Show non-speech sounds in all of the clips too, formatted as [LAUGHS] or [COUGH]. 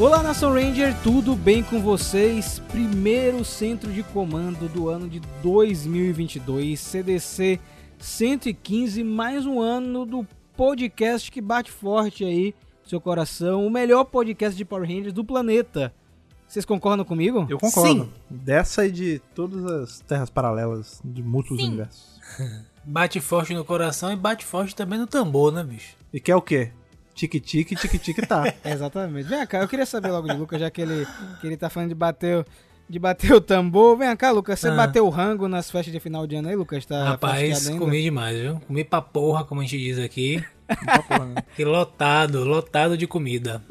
Olá, Nação Ranger, tudo bem com vocês? Primeiro centro de comando do ano de 2022, CDC 115, mais um ano do podcast que bate forte aí no seu coração, o melhor podcast de Power Rangers do planeta. Vocês concordam comigo? Eu concordo. Dessa e de todas as terras paralelas de múltiplos Sim. universos. [LAUGHS] Bate forte no coração e bate forte também no tambor, né, bicho? E quer o quê? Tique-tique, tique-tique tá. [LAUGHS] Exatamente. Vem cá, eu queria saber logo de Lucas, já que ele, que ele tá falando de bater, o- de bater o tambor. Vem cá, Lucas, você Ah. bateu o rango nas festas de final de ano aí, Lucas? Tá Rapaz, comi demais, viu? Comi pra porra, como a gente diz aqui. [LAUGHS] Porra, né? E lotado, lotado de comida.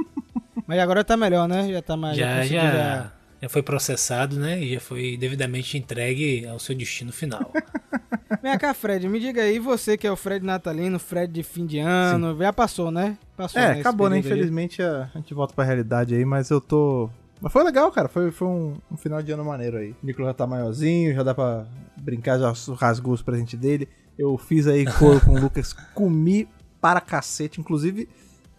Mas agora tá melhor, né? Já tá mais... Já, conseguiu já, já foi processado, né? E já foi devidamente entregue ao seu destino final. [LAUGHS] Vem cá, Fred, me diga aí, você que é o Fred natalino, Fred de fim de ano, já passou, né? Passou, É, né, acabou, né? Infelizmente a, a gente volta pra realidade aí, mas eu tô. Mas foi legal, cara. Foi, foi um, um final de ano maneiro aí. O Nicolas já tá maiorzinho, já dá pra brincar, já rasgou os presentes dele. Eu fiz aí [LAUGHS] coro com o Lucas, comi para cacete. Inclusive,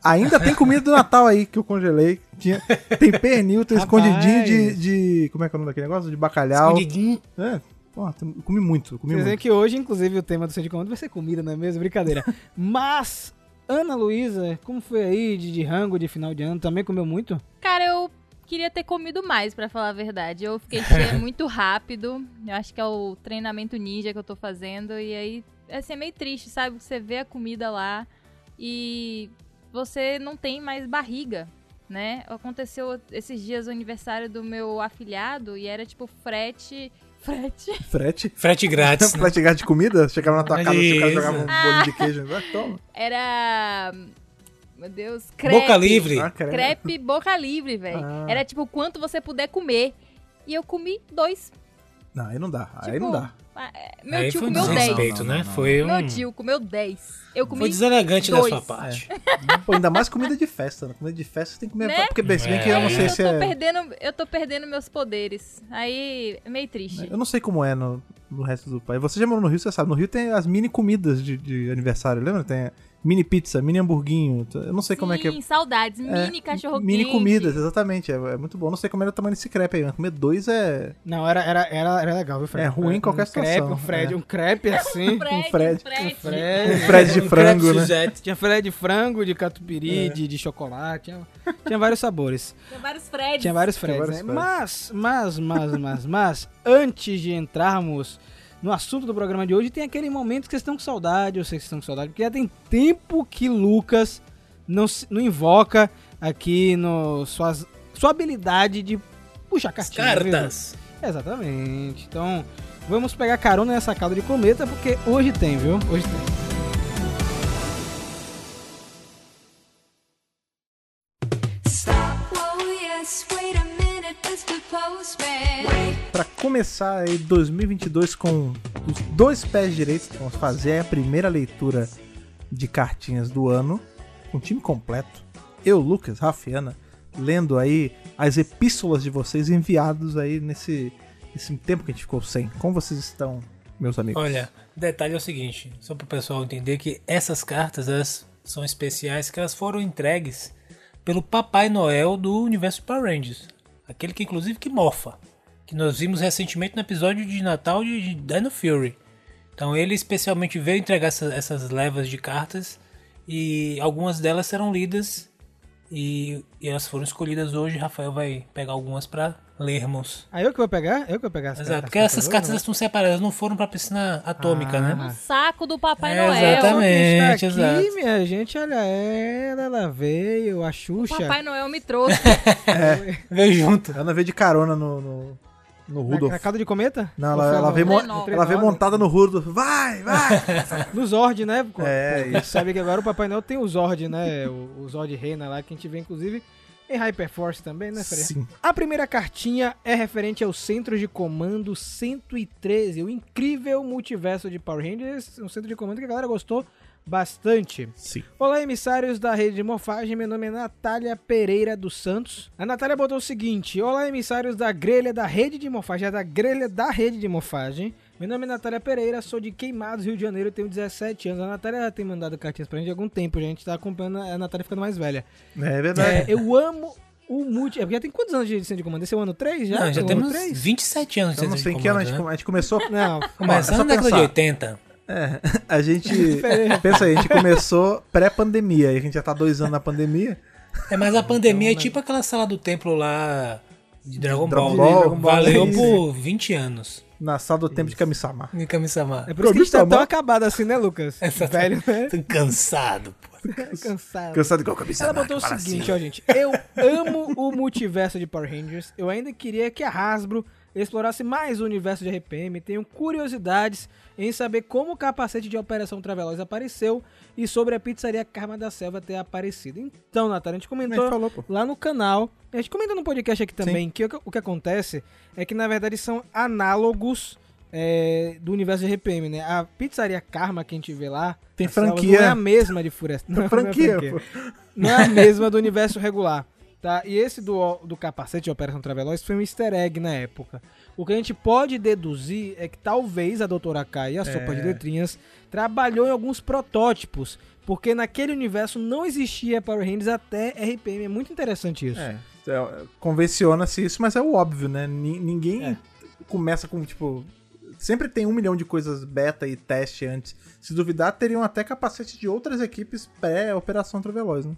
ainda tem comida do Natal aí que eu congelei. Tinha, tem pernil, tem escondidinho de, de. Como é que é o nome daquele negócio? De bacalhau. Escondidinho. É, pô, comi muito, comi Quer dizer muito. que hoje, inclusive, o tema do Centro de Comando vai ser comida, não é mesmo? Brincadeira. [LAUGHS] Mas, Ana Luísa, como foi aí de, de rango de final de ano? Também comeu muito? Cara, eu queria ter comido mais, pra falar a verdade. Eu fiquei cheia [LAUGHS] muito rápido. Eu acho que é o treinamento ninja que eu tô fazendo. E aí, assim, é meio triste, sabe? Você vê a comida lá e você não tem mais barriga, né? Aconteceu esses dias o aniversário do meu afilhado e era tipo frete. Frete? [LAUGHS] Frete. Frete grátis, [LAUGHS] né? Frete grátis de comida? Chegava na tua casa, o cara jogava um bolinho de queijo. Ah, toma. Era. Meu Deus, crepe. Boca livre. Ah, crepe. Boca livre, velho. Ah. Era tipo quanto você puder comer. E eu comi dois. Não, aí não dá. aí Tipo, não dá. Ah, é, Meu Aí tio foi um comeu 10. desrespeito, Não, né? não, não. Foi um... Meu tio comeu 10. Eu comi. Foi deselegante da dois. sua parte. [LAUGHS] Pô, ainda mais comida de festa. Né? Comida de festa você tem que comer. Né? Porque, bem, se bem que É. eu não sei eu se tô é. perdendo, eu tô perdendo meus poderes. Aí, meio triste. Eu não sei como é no, no resto do país. Você já morou no Rio, você sabe. No Rio tem as mini comidas de, de aniversário, lembra? Tem mini pizza, mini hamburguinho. Eu não sei como é que é. Sim, saudades. É, Mini cachorro Mini quente. comidas, exatamente. É, é muito bom. Não sei como era o tamanho desse crepe aí, mas comer dois é. Não, era, era, era, era legal, viu, Fred? É ruim em qualquer um crepe, situação, um Fred, é. um crepe [LAUGHS] assim. Fred, Um Fred. Um Fred. Um Fred de Um frango, crepe né? [LAUGHS] Tinha Fred de frango, de catupiry, É. de, de chocolate. Tinha, tinha vários sabores. Tinha vários Freds. Tinha vários Freds, vários né? Freds. Mas, mas, mas, mas, mas, [LAUGHS] antes de entrarmos no assunto do programa de hoje, tem aquele momento que vocês estão com saudade, eu sei que vocês estão com saudade, porque já tem tempo que Lucas não, se- não invoca aqui no suas, sua habilidade de puxar cartinha. né, Cartas. viu? Exatamente. Então, vamos pegar carona nessa calda de cometa, porque hoje tem, viu? Hoje tem. Stop, whoa, yes, wait a minute, Mr. Postman. Pra começar aí 2022 com os dois pés direitos, vamos fazer a primeira leitura de cartinhas do ano, com o time completo. Eu, Lucas, Rafiana, lendo aí as epístolas de vocês enviados aí nesse, nesse tempo que a gente ficou sem. Como vocês estão, meus amigos? Olha, o detalhe é o seguinte, só para o pessoal entender que essas cartas elas são especiais, que elas foram entregues pelo Papai Noel do universo Power Rangers, aquele que inclusive que mofa, que nós vimos recentemente no episódio de Natal de, Dino Fury. Então ele especialmente veio entregar essa- essas levas de cartas e algumas delas serão lidas e, e elas foram escolhidas hoje. Rafael vai pegar algumas para lermos. Aí eu que vou pegar? Eu que vou pegar as Exato, cartas, porque essas cartas estão separadas, elas não foram para piscina atômica, Ah. né? Um saco do Papai É, Noel. exatamente. Está aqui, exato. minha gente, olha ela, ela veio, a O Xuxa. Papai Noel me trouxe. [LAUGHS] Veio junto. Ela veio de carona no, no, no Na, Rudolph. na calda de cometa? Não, ela, ela veio, ela veio montada no Rudolph. Vai, vai! [LAUGHS] No Zord, né? É, Pô, Sabe que agora o Papai Noel tem o Zord, né? O, o Zord Reina lá, que a gente vê, inclusive, em Hyperforce também, né, Freire? Sim. A primeira cartinha é referente ao Centro de Comando 113, o incrível multiverso de Power Rangers, um centro de comando que a galera gostou bastante. Sim. Olá, emissários da rede de morfagem. Meu nome é Natália Pereira dos Santos. A Natália botou o seguinte: Olá, emissários da grelha da rede de morfagem. É da grelha da rede de morfagem. Meu nome é Natália Pereira, sou de Queimados, Rio de Janeiro, tenho 17 anos. A Natália já tem mandado cartinhas pra gente há algum tempo, já. a gente tá acompanhando a Natália ficando mais velha. É verdade. É, eu amo o multi... É porque já tem quantos anos de centro de comando? Esse é o ano 3 já? Não, já temos três? 27 anos de Eu não centro sei de em que ano a comando, gente, né? come- a gente começou. Não, Começando é na década de pensar. 80. É, [LAUGHS] a gente. pensa aí, a gente começou pré-pandemia e a gente já tá dois anos na pandemia. É, mas a pandemia é tipo aquela sala do templo lá de Dragon, Dragon Ball. Ball, Dragon Ball, Valeu isso. por 20 anos. Na sala do tempo de Kami-sama. Em Kami-sama. é por isso que a gente tá tão acabado assim, né, Lucas? [LAUGHS] Exato. Velho, né? [LAUGHS] Tô cansado, pô. Cansado. Cansado igual Ela Kami-sama. botou o seguinte, assim. ó, gente. Eu amo o multiverso de Power Rangers. Eu ainda queria que a Hasbro explorasse mais o universo de RPM. Tenho curiosidades em saber como o capacete de Operação Traveloz apareceu e sobre a pizzaria Karma da Selva ter aparecido. Então, Natália, a gente A comentou gente falou, lá no canal. A gente comenta no podcast aqui também que o, que o que acontece é que, na verdade, são análogos é, do universo de RPM, né? A pizzaria Karma que a gente vê lá Tem a franquia. não é a mesma de Floresta. Não, é franquia, pô. não é a [LAUGHS] mesma do universo regular. Tá? E esse do, do capacete de Operação Traveloz foi um easter egg na época. O que a gente pode deduzir é que talvez a Doutora Kai, a sopa É. de letrinhas, trabalhou em alguns protótipos. Porque naquele universo não existia Power Rangers até RPM. É muito interessante isso. É, é, convenciona-se isso, mas é o óbvio, né? Ni- Ninguém É. começa com, tipo. Sempre tem um milhão de coisas beta e teste antes. Se duvidar, teriam até capacete de outras equipes pré-Operação Traveloz, né?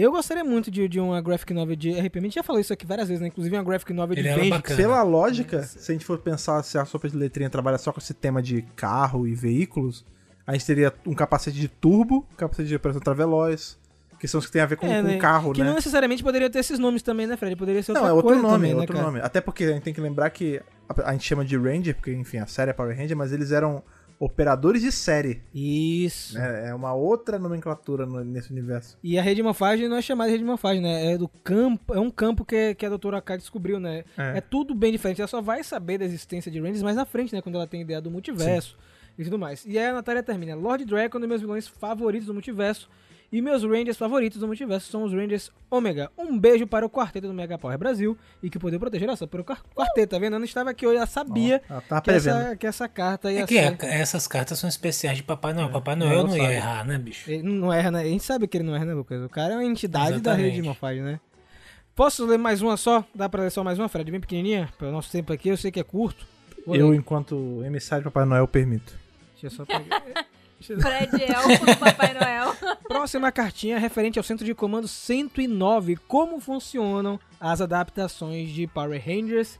Eu gostaria muito de, de uma graphic novel de RPM. A gente já falou isso aqui várias vezes, né? Inclusive uma graphic novel de Vengeance. Pela lógica, se a gente for pensar se a sopa de letrinha trabalha só com esse tema de carro e veículos, a gente teria um capacete de turbo, um capacete de operação traveloz, que são os que tem a ver com, É, com né? carro, Que né? não necessariamente poderia ter esses nomes também, né, Fred? Poderia ser Não, outra é outro coisa nome, também, é né, outro cara? nome. Até porque a gente tem que lembrar que a, a gente chama de Ranger, porque enfim, a série é Power Ranger, mas eles eram operadores de série. Isso. né? É uma outra nomenclatura no- nesse universo. E a rede de morfagem não é chamada de rede de morfagem, né? É do campo, é um campo que, que a doutora K descobriu, né? É. É. tudo bem diferente. Ela só vai saber da existência de Rangers mais na frente, né? Quando ela tem ideia do multiverso e tudo mais. E aí a Natália termina. Lord Dragon é um dos meus vilões favoritos do multiverso. E meus Rangers favoritos do multiverso são os Rangers Ômega. Um beijo para o quarteto do Mega Power Brasil e que poder proteger essa para o quar- quarteto, tá vendo? Eu não estava aqui hoje, ela sabia ela tava que, essa, que essa carta ia É que ser... é- essas cartas são especiais de Papai Noel. Papai não Noel não, ia sabe. errar, né, bicho? Ele não erra, né? A gente sabe que ele não erra, né, Lucas? O cara é uma entidade da Exatamente. rede de morfagem, né? Posso ler mais uma só? Dá pra ler só mais uma, Fred? Bem pequenininha? Pelo nosso tempo aqui, eu sei que é curto. Vou Eu, ler. enquanto emissário de Papai Noel, permito. Deixa eu só pegar. [LAUGHS] [LAUGHS] Fred Elfo do Papai Noel. [LAUGHS] Próxima cartinha referente ao centro de comando 109. Como funcionam as adaptações de Power Rangers?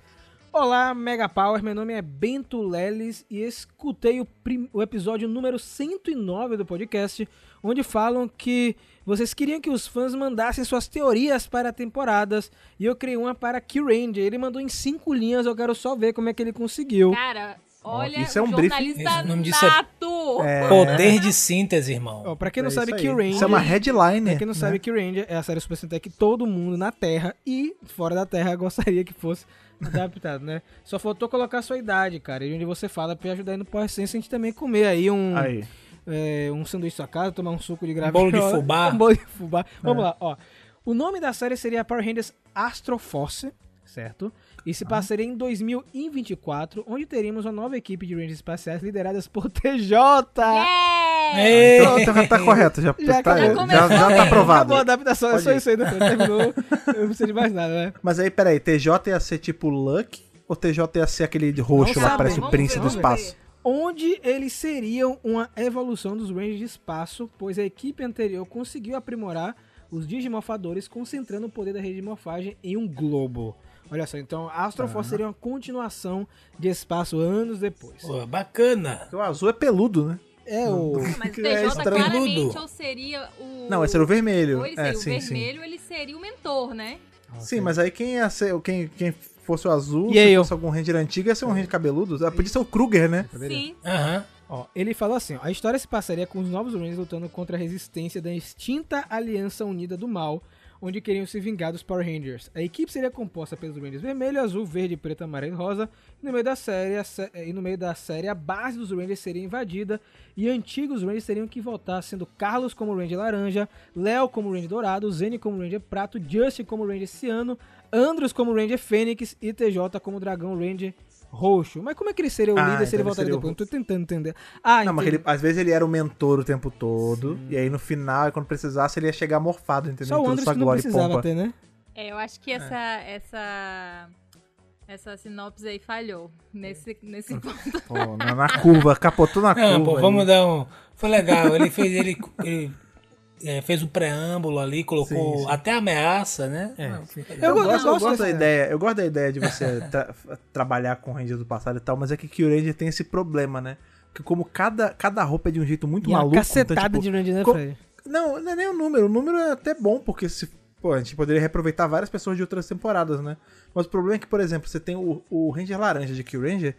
Olá, Mega Power. Meu nome é Bento Leles e escutei o, o episódio número 109 do podcast, onde falam que vocês queriam que os fãs mandassem suas teorias para temporadas e eu criei uma para Q-Ranger. Ele mandou em cinco linhas, eu quero só ver como é que ele conseguiu. Cara, olha, isso é um jornalista briefing. O nome disso é- nato. É, Poder de síntese, irmão. Ó, pra quem não é sabe, isso aí. Q-Ranger... Isso é uma headline. Pra quem não sabe, que Ranger é a série Super Sentai que todo mundo na Terra e fora da Terra [LAUGHS] gostaria que fosse adaptado, né? Só faltou colocar a sua idade, cara, e onde você fala pra ajudar aí no Power Sense a gente também comer aí um, Aí. é, um sanduíche sua casa, tomar um suco de graviola. bolo de [LAUGHS] fubá. Um bolo de fubá. Vamos lá, ó. O nome da série seria Power Rangers Astro Force, certo? E se passaria em 2024, onde teríamos uma nova equipe de Rangers espaciais lideradas por TJ. Yeah! Ei! Então, então já tá correto, já, [LAUGHS] Já tá, acabou. já, já tá aprovado. Acabou a adaptação, é só ir. isso aí, né? Terminou, eu não preciso de mais nada, né? Mas aí, peraí, TJ ia ser tipo Luck ou TJ ia ser aquele de roxo Não lá, sabe, parece o príncipe ver, do espaço? Onde eles seriam uma evolução dos Rangers de espaço, pois a equipe anterior conseguiu aprimorar os Digimorfadores, concentrando o poder da rede de morfagem em um globo. Olha só, então Astro Force seria uma continuação de espaço anos depois. Pô, bacana. Porque o azul é peludo, né? É o. Mas o É TJ estranho. claramente ou seria o... Não, esse era o vermelho. Ou ele é, seria o sim, sim. vermelho, ele seria o mentor, né? Sim, mas aí quem ia ser, quem, quem fosse o azul, E se aí, eu? fosse algum Ranger antigo, ia ser um Ranger cabeludo. Ah, Podia ser o Kruger, né? Sim. Aham. Ó, ele falou assim: ó, a história se passaria com os novos Rangers lutando contra a resistência da extinta Aliança Unida do Mal, onde queriam se vingar dos Power Rangers. A equipe seria composta pelos Rangers vermelho, azul, verde, preto, amarelo e rosa. E no meio da série, a e no meio da série, a base dos Rangers seria invadida e antigos Rangers teriam que voltar, sendo Carlos como Ranger laranja, Léo como Ranger dourado, Zene como Ranger prato, Justin como Ranger ciano, Andros como Ranger fênix e TJ como Dragão Ranger roxo. Mas como é que ele seria o Ah, líder se então ele ele voltaria o depois? Não tô tentando entender. Ah, Não, mas ele- às vezes ele era o mentor o tempo todo. E aí no final, quando precisasse, ele ia chegar morfado, entendeu? Só o Andros que não e precisava ter, né? É, eu acho que essa, essa, essa sinopse aí falhou nesse, nesse ponto. Pô, na, na curva, capotou na Não, curva. pô, aí. vamos dar um. Foi legal. Ele fez ele, ele, é, fez o preâmbulo ali, colocou Sim, sim. até ameaça, né? É. Não, Eu, legal. gosto, eu gosto gosto da ideia, eu gosto da ideia de você [LAUGHS] tra- trabalhar com Ranger do passado e tal, mas é que o Ranger tem esse problema, né? Que como cada, cada roupa é de um jeito muito E maluco, cacetada então, tipo, de Randy, né, Fred? Não, não é nem o número. O número é até bom, porque se. Pô, a gente poderia reaproveitar várias pessoas de outras temporadas, né? Mas o problema é que, por exemplo, você tem o, o Ranger Laranja de Kill Ranger.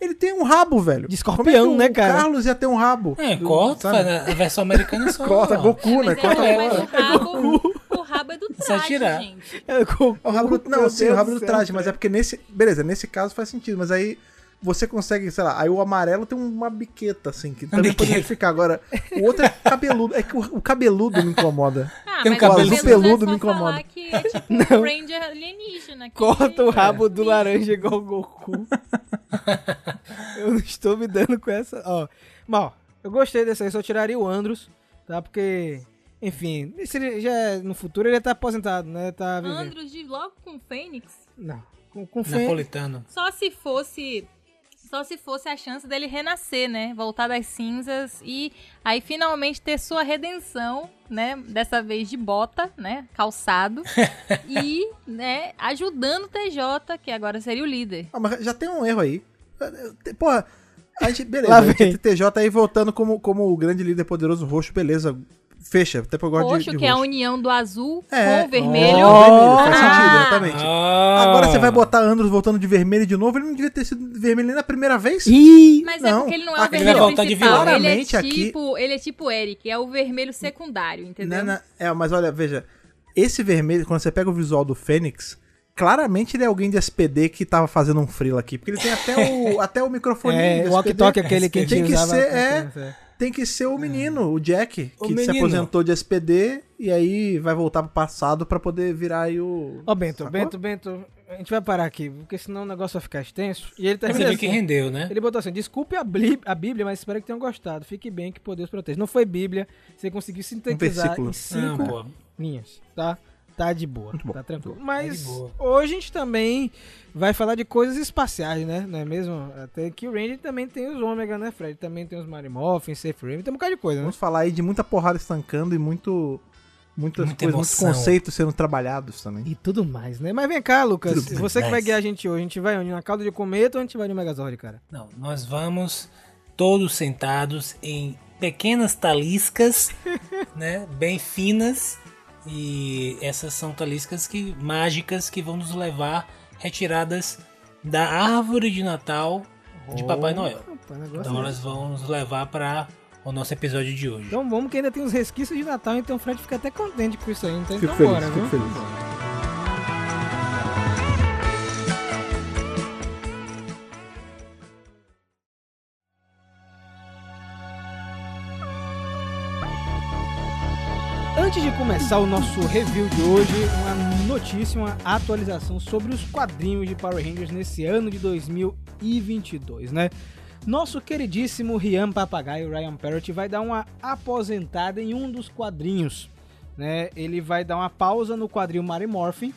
Ele tem um rabo, velho. De escorpião, é né, cara? Carlos ia ter um rabo. É, Do- corta, sabe? a versão americana é só. [LAUGHS] Corta, Goku, né? Mas, Corta é, fora. mas o rabo, o rabo é do Só traje, tirar. gente. É, O rabo não, Meu sim, o rabo do traje, mas é porque nesse. Beleza, nesse caso faz sentido, mas aí você consegue, sei lá, aí o amarelo tem uma biqueta, assim, que também pode biqueta. ficar. Agora, o outro é cabeludo. É que o, o cabeludo me incomoda. Ah, Tem um cabelo o peludo é me incomoda. falar que é tipo [LAUGHS] um Ranger alienígena. que- Corta o rabo do Bicho. laranja igual o Goku. [LAUGHS] eu não estou me dando com essa. Ó, mas, ó, eu gostei dessa aí, só tiraria o Andros, tá? Porque, enfim, ele já é- no futuro ele ia estar aposentado, né? Tá vivendo. Andros de logo com Fênix. Não. Com, com. Napolitano. Só se fosse. Só se fosse a chance dele renascer, né? Voltar das cinzas e aí finalmente ter sua redenção, né? Dessa vez de bota, né? Calçado. [LAUGHS] e, né, ajudando o TJ, que agora seria o líder. Ah, mas já tem um erro aí. Porra, a gente, beleza, a gente TJ aí voltando como, como o grande líder poderoso roxo, beleza. Fecha, até porque eu gosto Roxo, de, de que é a roxo. união do azul É. com o vermelho. Ó, vermelho, faz Ah. sentido, exatamente. Ah. Agora você vai botar Andros voltando de vermelho de novo, ele não devia ter sido vermelho nem na primeira vez? Ih! Mas é Não, porque ele não é o aqui- Ele vermelho de principal. vilão. Ele é Claramente aqui- tipo, ele é tipo Eric, é o vermelho secundário, entendeu? É, mas olha, veja, esse vermelho, quando você pega o visual do Fênix, claramente ele é alguém de SPD que tava fazendo um frila aqui, porque ele tem até o, [LAUGHS] até o microfone É, o walkie-talkie aquele que a gente tem que usava ser, é, tem que ser o menino, o Jack, O que se menino. aposentou de SPD e aí vai voltar pro passado pra poder virar aí o... Ó, Bento, Sacou? Bento, Bento, a gente vai parar aqui, porque senão o negócio vai ficar extenso. E ele Você termina vê que assim. rendeu, né? Ele botou assim: desculpe a, Blí- a Bíblia, mas espero que tenham gostado. Fique bem, que poder os proteja. Não foi Bíblia, você conseguiu sintetizar versículo. em cinco Não, pô. linhas, tá? Tá de boa, Muito bom, tá tranquilo. Tá Mas boa. hoje a gente também vai falar de coisas espaciais, né? Não é mesmo? Até que o Ranger também tem os Ômega, né, Fred? Também tem os Marimorphin, Safe Raven, tem um bocado de coisa, né? Vamos falar aí de muita porrada estancando e muito... Muitas Muita coisas, muitos emoção. conceitos sendo trabalhados também. E tudo mais, né? Mas vem cá, Lucas. Tudo Você que vai guiar a gente hoje. A gente vai onde? Na cauda de cometa ou a gente vai no Megazord, cara? Não, nós vamos todos sentados em pequenas taliscas, [LAUGHS] né, bem finas, e essas são taliscas que mágicas que vão nos levar retiradas da árvore de Natal de Papai Noel. Então é elas vão nos levar para o nosso episódio de hoje. Então vamos que ainda tem os resquícios de Natal, então o Fred fica até contente com isso aí. Então, Fico então feliz, bora, fico viu? feliz. Antes de começar o nosso review de hoje, uma notícia, uma atualização sobre os quadrinhos de Power Rangers nesse ano de 2022, né? Nosso queridíssimo Rian Papagaio, Ryan Parrott, vai dar uma aposentada em um dos quadrinhos, né? Ele vai dar uma pausa no quadril Mary Morphin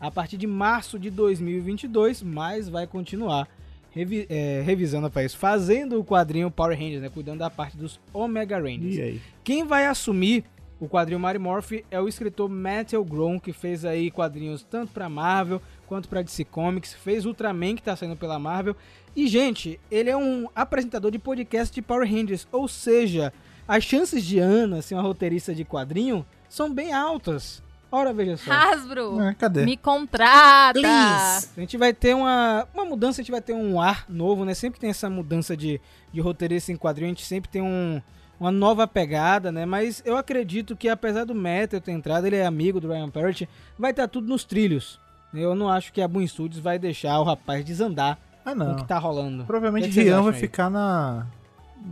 a partir de março de 2022, mas vai continuar revi- é, revisando para isso, fazendo o quadrinho Power Rangers, né? Cuidando da parte dos Omega Rangers. E aí? Quem vai assumir o quadrinho Mary Morphy é o escritor Matthew Grom, que fez aí quadrinhos tanto pra Marvel quanto pra DC Comics, fez Ultraman, que tá saindo pela Marvel. E, gente, ele é um apresentador de podcast de Power Rangers, ou seja, as chances de Ana ser uma roteirista de quadrinho são bem altas. Ora, veja só. Hasbro, É, cadê? me contrata! Please. A gente vai ter uma, uma mudança, a gente vai ter um ar novo, né? Sempre que tem essa mudança de, de roteirista em quadrinho, a gente sempre tem um, uma nova pegada, né? Mas eu acredito que apesar do Metal ter entrado, ele é amigo do Ryan Parrott, vai estar tudo nos trilhos. Eu não acho que a Boom Studios vai deixar o rapaz desandar Ah, não. o que tá rolando. Provavelmente O que Rian vai aí? ficar na,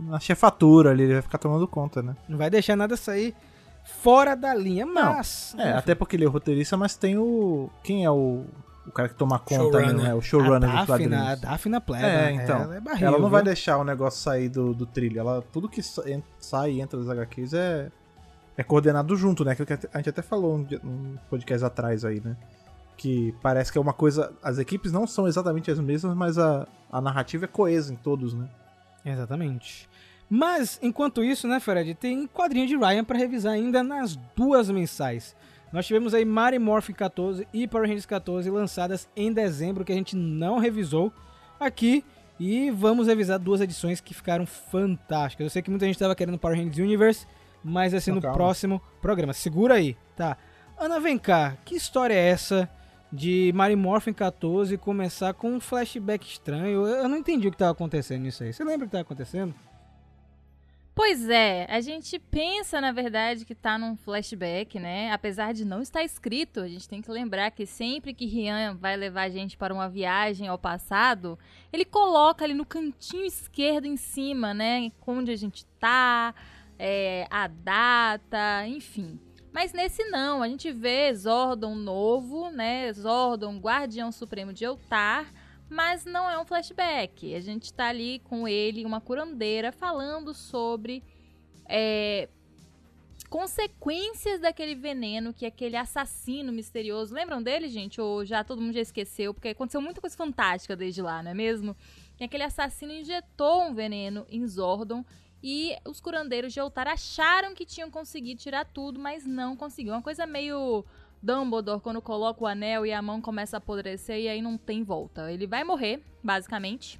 na chefatura ali, ele vai ficar tomando conta, né? Não vai deixar nada sair fora da linha, mas... É, até porque ele é roteirista, mas tem o. Quem é o, o cara que toma conta, Showrunner. né? O a showrunner dos Daphne, a quadrinhos. Daphne Pleba, É, então. ela, é barril, ela não vai viu? deixar o negócio sair do, do trilho. Ela, tudo que sai e entra das HQs é, é coordenado junto, né? Aquilo que a gente até falou um, um podcast atrás aí, né? Que parece que é uma coisa. As equipes não são exatamente as mesmas, mas a, a narrativa é coesa em todos, né? Exatamente. Mas, enquanto isso, né, Fred, tem quadrinho de Ryan pra revisar ainda nas duas mensais. Nós tivemos aí Mighty Morphin 14 e Power Rangers 14 lançadas em dezembro, que a gente não revisou aqui. E vamos revisar duas edições que ficaram fantásticas. Eu sei que muita gente estava querendo Power Rangers Universe, mas vai ser Não, no calma. próximo programa. Segura aí, tá? Ana, vem cá. Que história é essa de Mighty Morphin 14 começar com um flashback estranho? Eu eu não entendi o que estava acontecendo nisso aí. Você lembra o que estava acontecendo? Pois é, a gente pensa, na verdade, que tá num flashback, né? Apesar de não estar escrito, a gente tem que lembrar que sempre que Rian vai levar a gente para uma viagem ao passado, ele coloca ali no cantinho esquerdo em cima, né? Onde a gente tá, é, a data, enfim. Mas nesse não, a gente vê Zordon novo, né? Zordon, Guardião Supremo de Eltar, mas não é um flashback. A gente tá ali com ele, uma curandeira, falando sobre é, consequências daquele veneno que aquele assassino misterioso. Lembram dele, gente? Ou já todo mundo já esqueceu? Porque aconteceu muita coisa fantástica desde lá, não é mesmo? E aquele assassino injetou um veneno em Zordon. E os curandeiros de Eltar acharam que tinham conseguido tirar tudo, mas não conseguiu. Uma coisa meio Dumbledore quando coloca o anel e a mão começa a apodrecer e aí não tem volta. Ele vai morrer, basicamente.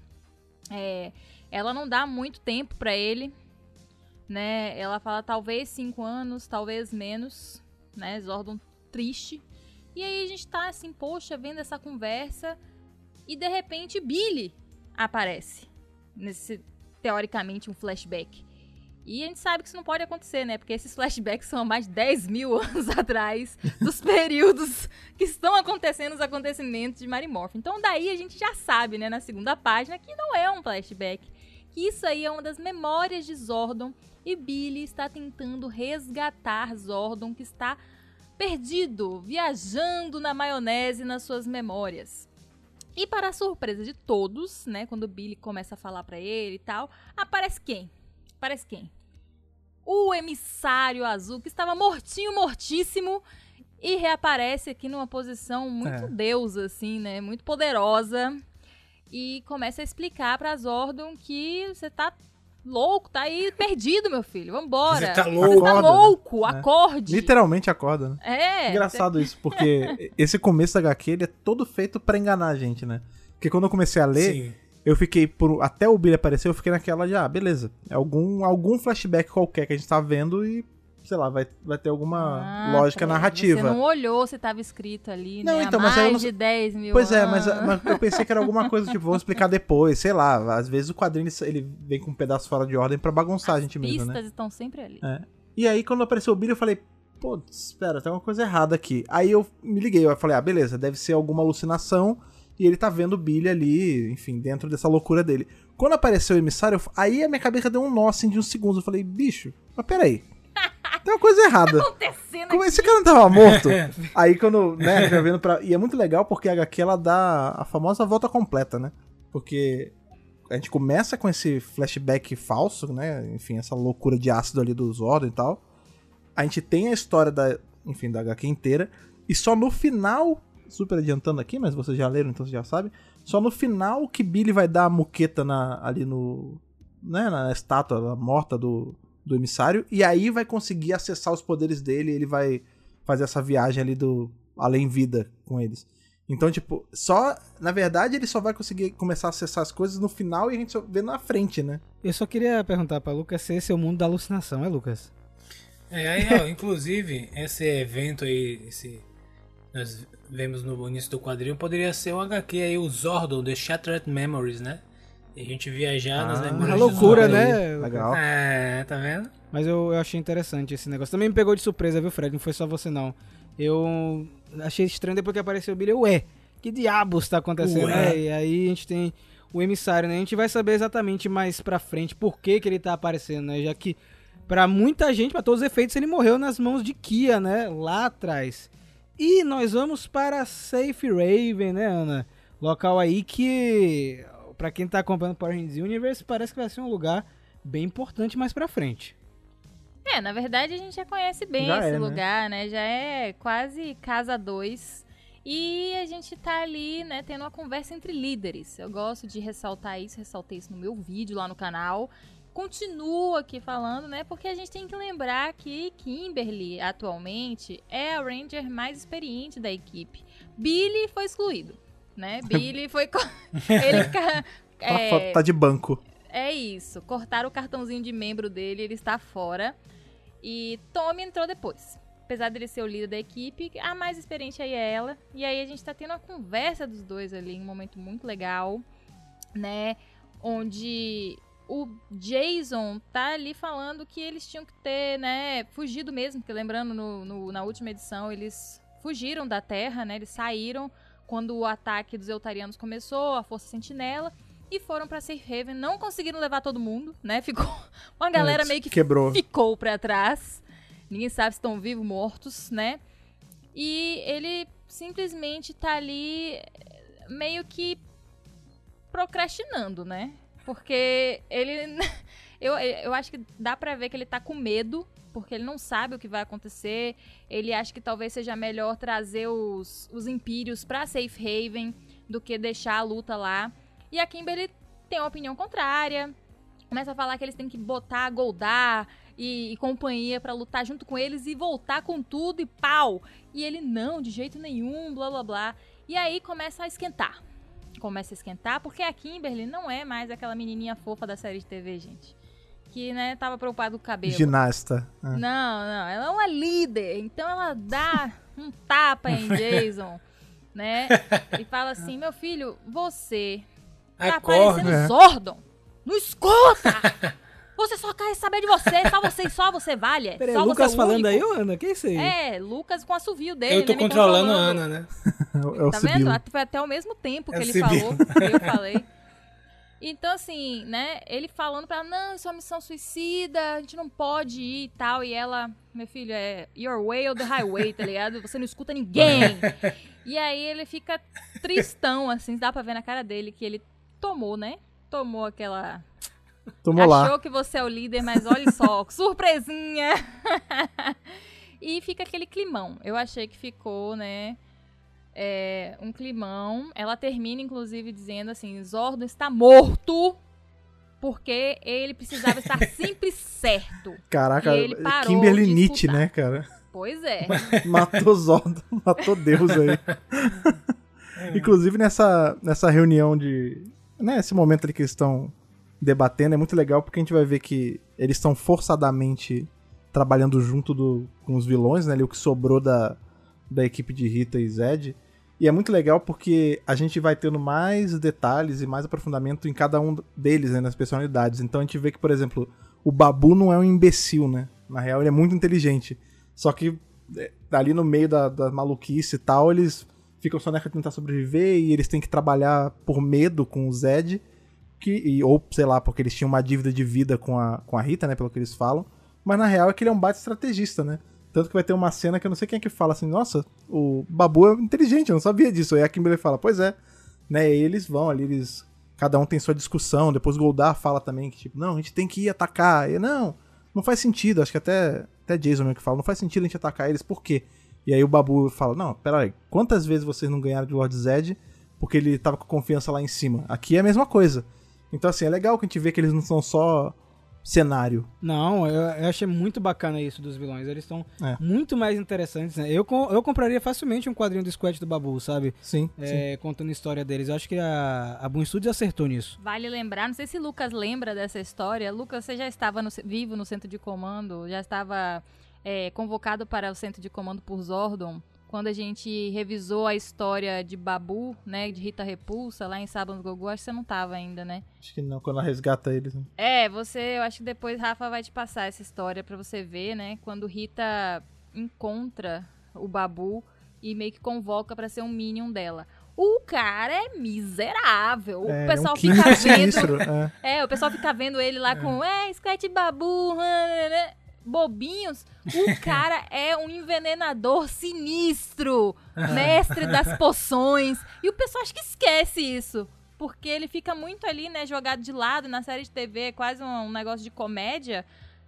É, ela não dá muito tempo pra ele, né? Ela fala talvez cinco anos, talvez menos, né? Zordon triste. E aí a gente tá assim, poxa, vendo essa conversa e de repente Billy aparece nesse teoricamente um flashback. E a gente sabe que isso não pode acontecer, né? Porque esses flashbacks são há mais de 10 mil [LAUGHS] anos atrás dos [LAUGHS] períodos que estão acontecendo os acontecimentos de Mary Morphin. Então daí a gente já sabe, né, na segunda página, que não é um flashback. Que isso aí é uma das memórias de Zordon e Billy está tentando resgatar Zordon que está perdido, viajando na maionese nas suas memórias. E para a surpresa de todos, né, quando Billy começa a falar pra ele e tal, aparece quem? Aparece quem? O emissário azul que estava mortinho, mortíssimo e reaparece aqui numa posição muito É. deusa assim, né, muito poderosa e começa a explicar pra Zordon que você tá louco, tá aí perdido, meu filho. Vambora. Você tá Você louco. tá Acorda, né? louco, É. acorde. Literalmente acorda, né? É. Engraçado isso, porque [LAUGHS] esse começo da HQ ele é todo feito pra enganar a gente, né? Porque quando eu comecei a ler, Sim. Eu fiquei por até o Billy aparecer, eu fiquei naquela de ah, beleza, é algum algum flashback qualquer que a gente tá vendo e sei lá, vai, vai ter alguma Ah, lógica Fred, narrativa. Você não olhou se tava escrito ali, Não, né? então, há mas mais não- de 10 mil Pois é, mas, anos. mas eu pensei que era alguma coisa tipo, vamos explicar depois, sei lá, às vezes o quadrinho ele vem com um pedaço fora de ordem pra bagunçar a gente mesmo, pistas né? estão sempre ali. E aí, quando apareceu o Billy, eu falei, pô, espera, tem uma coisa errada aqui. Aí eu me liguei, eu falei, ah, beleza, deve ser alguma alucinação e ele tá vendo o Billy ali, enfim, dentro dessa loucura dele. Quando apareceu o emissário, eu- aí a minha cabeça deu um nó assim de uns segundos. Eu falei, bicho, mas peraí. Tem uma coisa [LAUGHS] errada. Acontecendo Como aqui. esse cara não tava morto? [LAUGHS] Aí quando, né, já vendo pra. E é muito legal porque a HQ ela dá a famosa volta completa, né? Porque a gente começa com esse flashback falso, né? Enfim, essa loucura de ácido ali do Zordon e tal. A gente tem a história da, enfim, da HQ inteira. E só no final, super adiantando aqui, mas vocês já leram, então vocês já sabem. Só no final que Billy vai dar a muqueta na, ali no. Né, na estátua morta do, do emissário. E aí vai conseguir acessar os poderes dele. E ele vai fazer essa viagem ali do além vida com eles. Então, tipo, só. Na verdade, ele só vai conseguir começar a acessar as coisas no final e a gente só vê na frente, né? Eu só queria perguntar pra Lucas se esse é o mundo da alucinação, é, Lucas? É, aí, ó, inclusive, esse evento aí, esse nós vemos no início do quadrinho, poderia ser um HQ aí, o Zordon, The Shattered Memories, né? E a gente viajar nas Ah, memórias uma de loucura, né? Legal. É, tá vendo? Mas eu, eu achei interessante esse negócio. Também me pegou de surpresa, viu, Fred? Não foi só você, não. Eu achei estranho depois que apareceu o Billy. Ué, que diabos tá acontecendo? Ué. É, e aí a gente tem o emissário, né? A gente vai saber exatamente mais pra frente por que, que ele tá aparecendo, né? Já que pra muita gente, pra todos os efeitos, ele morreu nas mãos de Kia, né? Lá atrás. E nós vamos para Safe Raven, né, Ana? Local aí que, pra quem tá acompanhando Power Rangers Universe, parece que vai ser um lugar bem importante mais pra frente. É, na verdade a gente já conhece bem Já esse é, né? lugar, né? Já é quase casa 2. E a gente tá ali, né, tendo uma conversa entre líderes. Eu gosto de ressaltar isso, ressaltei isso no meu vídeo lá no canal. Continuo aqui falando, né, porque a gente tem que lembrar que Kimberly, atualmente, é a Ranger mais experiente da equipe. Billy foi excluído, né? [LAUGHS] Billy foi... [LAUGHS] Ele... Tá, é, tá de banco. é isso. Cortaram o cartãozinho de membro dele, ele está fora. E Tommy entrou depois. Apesar dele ser o líder da equipe, a mais experiente aí é ela. E aí a gente tá tendo uma conversa dos dois ali, um momento muito legal, né? Onde o Jason tá ali falando que eles tinham que ter, né, fugido mesmo, porque lembrando, no, no- na última edição eles fugiram da Terra, né? Eles saíram quando o ataque dos Eutarianos começou, a Força Sentinela e foram pra Safe Haven. Não conseguiram levar todo mundo, né? [LAUGHS] Ficou uma galera É, meio que quebrou. ficou pra trás. Ninguém sabe se estão vivos, mortos, né? E ele simplesmente tá ali meio que procrastinando, né? Porque ele [LAUGHS] eu, eu acho que dá pra ver que ele tá com medo, porque ele não sabe o que vai acontecer. Ele acha que talvez seja melhor trazer os, os Impérios pra Safe Haven do que deixar a luta lá. E a Kimberly tem uma opinião contrária. Começa a falar que eles têm que botar Goldar e, e companhia pra lutar junto com eles e voltar com tudo e pau. E ele, não, de jeito nenhum, blá blá blá. E aí começa a esquentar. Começa a esquentar, porque a Kimberly não é mais aquela menininha fofa da série de TV, gente. Que, né, tava preocupada com o cabelo. Ginasta. É. Não, não, ela é uma líder, então ela dá um tapa em [LAUGHS] Jason, né? E fala assim: meu filho, você tá Acorda. parecendo É. Zordon. Não escuta! [LAUGHS] Você só quer saber de você, só você, só você vale. é. Peraí, só Lucas você é falando aí, único. Ana? Que isso aí? É, Lucas com assovio dele. Eu tô né, controlando a Ana, né? [LAUGHS] É o- é o Tá vendo? Foi até o mesmo tempo que É ele falou, que eu [LAUGHS] falei. Então, assim, né, ele falando pra ela, não, isso é uma missão suicida, a gente não pode ir e tal. E ela, meu filho, é your way or the highway, tá ligado? Você não escuta ninguém. [LAUGHS] e aí ele fica tristão, assim, dá pra ver na cara dele que ele tomou, né? Tomou aquela Tomou lá. Achou que você é o líder, mas olha só, [LAUGHS] surpresinha! [LAUGHS] e fica aquele climão. Eu achei que ficou, né? é, um climão. Ela termina, inclusive, dizendo assim: Zordon está morto porque ele precisava estar [LAUGHS] sempre certo. Caraca, E ele parou Kimberly Nietzsche, né, cara? Pois é. Matou Zordon, matou Deus aí. Inclusive nessa, nessa reunião de. Né, esse momento ali que eles estão debatendo é muito legal porque a gente vai ver que eles estão forçadamente trabalhando junto do, com os vilões, né? Ali, o que sobrou da, da equipe de Rita e Zed. E é muito legal porque a gente vai tendo mais detalhes e mais aprofundamento em cada um deles, né, nas personalidades. Então a gente vê que, por exemplo, o Babu não é um imbecil, né? Na real, ele é muito inteligente. Só que é, ali no meio da, da maluquice e tal, eles ficam só nessa de tentar sobreviver e eles têm que trabalhar por medo com o Zed. Que, e, ou, sei lá, porque eles tinham uma dívida de vida com a, com a Rita, né? Pelo que eles falam. Mas na real é que ele é um baita estrategista, né? Tanto que vai ter uma cena que eu não sei quem é que fala assim, nossa, o Babu é inteligente, eu não sabia disso. Aí a Kimberly fala, pois é. Né? E eles vão ali, eles. Cada um tem sua discussão. Depois Goldar fala também que, tipo, não, a gente tem que ir atacar. E, não, não faz sentido. Acho que até, até Jason mesmo que fala, não faz sentido a gente atacar eles, por quê? E aí o Babu fala, não, pera aí, quantas vezes vocês não ganharam de Lord Zed porque ele tava com confiança lá em cima? Aqui é a mesma coisa. Então, assim, é legal que a gente vê que eles não são só cenário. Não, eu, eu achei muito bacana isso dos vilões. Eles estão É. muito mais interessantes. Né? Eu, com- eu compraria facilmente um quadrinho do Squad do Babu, sabe? Sim, sim. É, contando a história deles. Eu acho que a, a Boom Studios acertou nisso. Vale lembrar, não sei se Lucas lembra dessa história. Lucas, você já estava no vivo no centro de comando, já estava é, convocado para o centro de comando por Zordon. Quando a gente revisou a história de Babu, né, de Rita Repulsa, lá em Sábado Gogu, acho que você não estava ainda, né? Acho que não, quando ela resgata eles. né? É, você, eu acho que depois Rafa vai te passar essa história pra você ver, né? Quando Rita encontra o Babu e meio que convoca pra ser um minion dela. O cara é miserável. É, o pessoal um fica vendo. [LAUGHS] É. É, o pessoal fica vendo ele lá com, é, Squat Babu, [LAUGHS] né, bobinhos. O [LAUGHS] cara é um envenenador sinistro, [LAUGHS] mestre das poções. E o pessoal acho que esquece isso. Porque ele fica muito ali, né, jogado de lado na série de TV, é quase um, um negócio de comédia.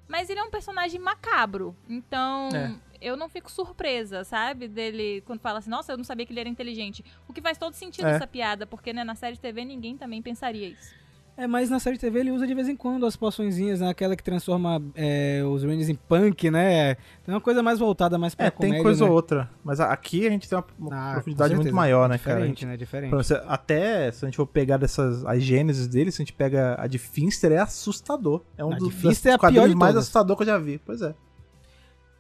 Mas ele é um personagem macabro. Então, É. eu não fico surpresa, sabe? Dele, quando fala assim, nossa, eu não sabia que ele era inteligente. O que faz todo sentido É. essa piada, porque né, na série de TV ninguém também pensaria isso. É, mas na série de TV ele usa de vez em quando as poçõezinhas, né? Aquela que transforma é, os Rangers em punk, né? É uma coisa mais voltada mais pra É, comédia, tem coisa né? ou outra. Mas aqui a gente tem uma, Ah, profundidade muito maior, né, cara? Diferente, né? Diferente. até se a gente for pegar dessas as gênesis dele, se a gente pega a de Finster, é assustador. É um A dos Finster é a quadrinhos mais todas. assustador que eu já vi. Pois é.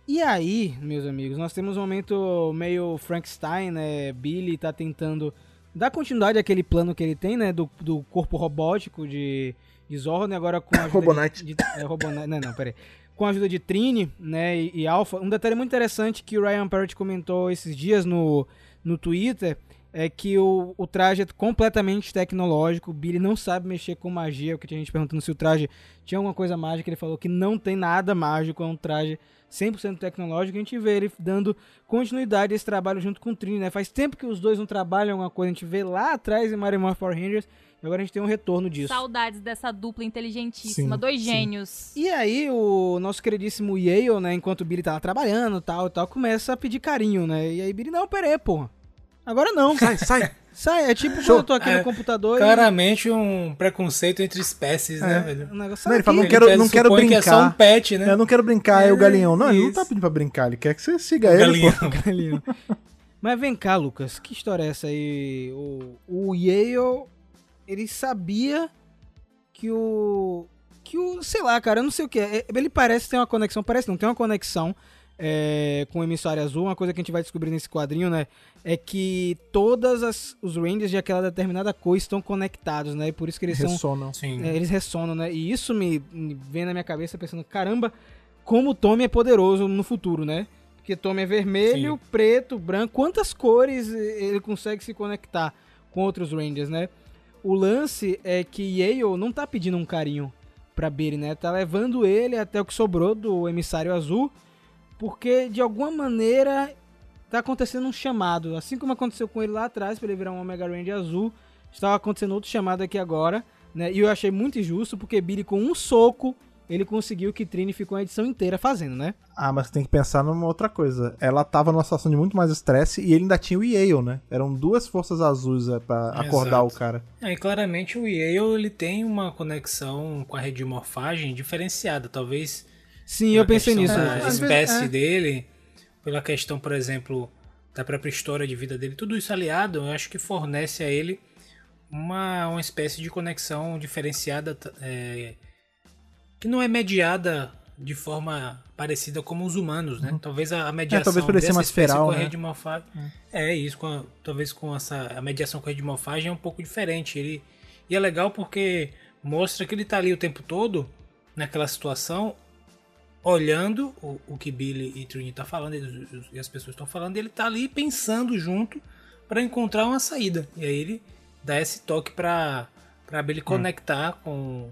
E aí, meus amigos, nós temos um momento meio Frankenstein, né? Billy tá tentando dar continuidade àquele plano que ele tem, né? Do, do corpo robótico de, de Zordon, e agora com a [LAUGHS] ajuda Robonite. de... de é, Robonite, não, não, peraí. Com a ajuda de Trini, né, e, e Alpha. Um detalhe muito interessante que o Ryan Parrott comentou esses dias no, no Twitter é que o, o traje é completamente tecnológico. O Billy não sabe mexer com magia. O que tinha gente perguntando se o traje tinha alguma coisa mágica. Ele falou que não tem nada mágico. É um traje 100% tecnológico. A gente vê ele dando continuidade a esse trabalho junto com o Trini. Né? Faz tempo que os dois não trabalham alguma coisa. A gente vê lá atrás em Mario Morph Power Rangers. E agora a gente tem um retorno disso. Saudades dessa dupla inteligentíssima, Sim, dois sim. gênios. E aí o nosso queridíssimo Yale, né, enquanto o Billy tava trabalhando tal e tal, começa a pedir carinho, né? E aí Billy, não, pera aí, porra. Agora não. Sai, sai. Sai, é tipo quando eu tô aqui É, no computador Claramente um preconceito entre espécies, né, É. velho? e o negócio Não, ele fala, não quero- Ele não quero supõe que é só um brincar. pet, né? Eu não quero brincar, aí o É, galinhão. Não, ele não tá isso. pedindo pra brincar, ele quer que você siga ele, pô. [LAUGHS] Galinha. Galinho. Mas vem cá, Lucas, que história é essa aí? O, o Yale, ele sabia que o. Que o. Sei lá, cara, eu não sei o que é. Ele parece ter uma conexão, parece não, tem uma conexão é, com o emissário azul. Uma coisa que a gente vai descobrir nesse quadrinho, né? É que todas as, os Rangers de aquela determinada cor estão conectados, né? E por isso que eles são Ressonam. Sim. é, eles ressonam, né? E isso me, me vem na minha cabeça pensando, caramba, como o Tommy é poderoso no futuro, né? Porque Tommy é vermelho, preto, branco, quantas cores ele consegue se conectar com outros Rangers, né? O lance é que Yale não tá pedindo um carinho pra Billy, né? Tá levando ele até o que sobrou do emissário azul, porque de alguma maneira tá acontecendo um chamado, assim como aconteceu com ele lá atrás pra ele virar um Omega Ranger azul, estava acontecendo outro chamado aqui agora, né? E eu achei muito injusto porque Billy com um soco ele conseguiu que Trini ficou a edição inteira fazendo, né? Ah, mas tem que pensar numa outra coisa. Ela tava numa situação de muito mais estresse e ele ainda tinha o Yale, né? Eram duas forças azuis é, pra acordar o cara. É, e claramente o Yale ele tem uma conexão com a rede de morfagem diferenciada, talvez Sim, eu pensei nisso. Às vezes, espécie é. dele, pela questão, por exemplo, da própria história de vida dele, tudo isso aliado, eu acho que fornece a ele uma, uma espécie de conexão diferenciada é, que não é mediada de forma parecida como os humanos, né? Talvez a, a mediação Uhum. talvez por ser mais feral, com a né? rede de morfagem é isso, com a- talvez com essa a mediação com a rede de morfagem é um pouco diferente. Ele e é legal porque mostra que ele tá ali o tempo todo naquela situação olhando o, o que Billy e Trini tá falando e, as pessoas estão falando, e ele tá ali pensando junto para encontrar uma saída. E aí ele dá esse toque para para Billy conectar com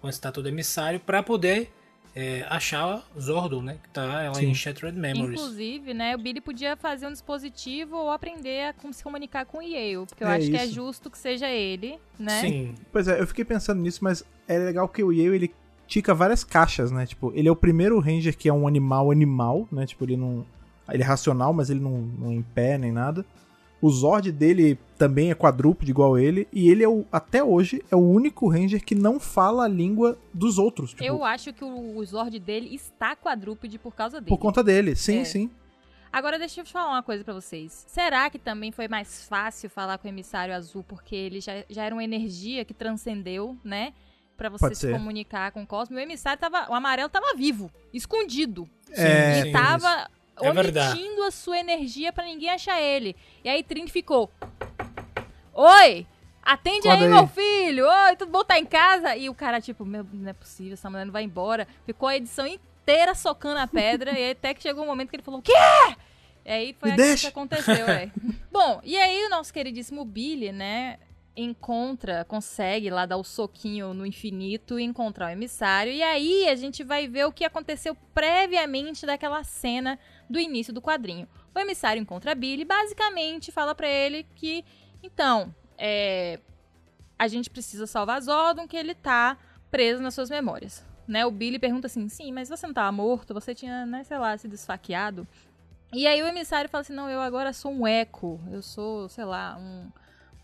com a estátua do emissário para poder é, achar Zordon, né? Que tá ela Sim. em Shattered Memories. Inclusive, né, o Billy podia fazer um dispositivo ou aprender a como se comunicar com o Yale, porque eu É acho que é isso. justo que seja ele, né? Sim. Pois é, eu fiquei pensando nisso, mas é legal que o Yale, ele tica várias caixas, né? Tipo, ele é o primeiro Ranger que é um animal animal, né? Tipo, ele não... Ele é racional, mas ele não, não é em pé nem nada. O Zord dele também é quadrúpede igual ele. E ele é o, até hoje, é o único Ranger que não fala a língua dos outros. Tipo, Eu acho que o, o Zord dele está quadrúpede por causa dele. por conta dele. Sim, É. sim. Agora deixa eu te falar uma coisa pra vocês. Será que também foi mais fácil falar com o emissário azul porque ele já, já era uma energia que transcendeu, né? Pra você Pode se ser. comunicar com o cosmos. O emissário tava. O amarelo tava vivo, escondido. É, e sim, tava É verdade. omitindo a sua energia pra ninguém achar ele. E aí Trini ficou. Oi! Atende aí, aí." meu filho! Oi, tudo bom? Tá em casa? E o cara, tipo, meu, não é possível, essa mulher não vai embora. Ficou a edição inteira socando a pedra. e até que chegou um momento que ele falou: O quê? E aí foi Me aquilo deixa. que aconteceu, é. [LAUGHS] Bom, e aí o nosso queridíssimo Billy, né? Encontra, consegue lá dar o soquinho no infinito e encontrar o emissário. E aí a gente vai ver o que aconteceu previamente daquela cena do início do quadrinho. O emissário encontra Billy basicamente fala pra ele que, então, é, a gente precisa salvar Zordon, que ele tá preso nas suas memórias. né, o Billy pergunta assim, sim, mas você não tava morto? Você tinha, né, sei lá, sido esfaqueado? E aí o emissário fala assim, não, eu agora sou um eco, eu sou, sei lá, um...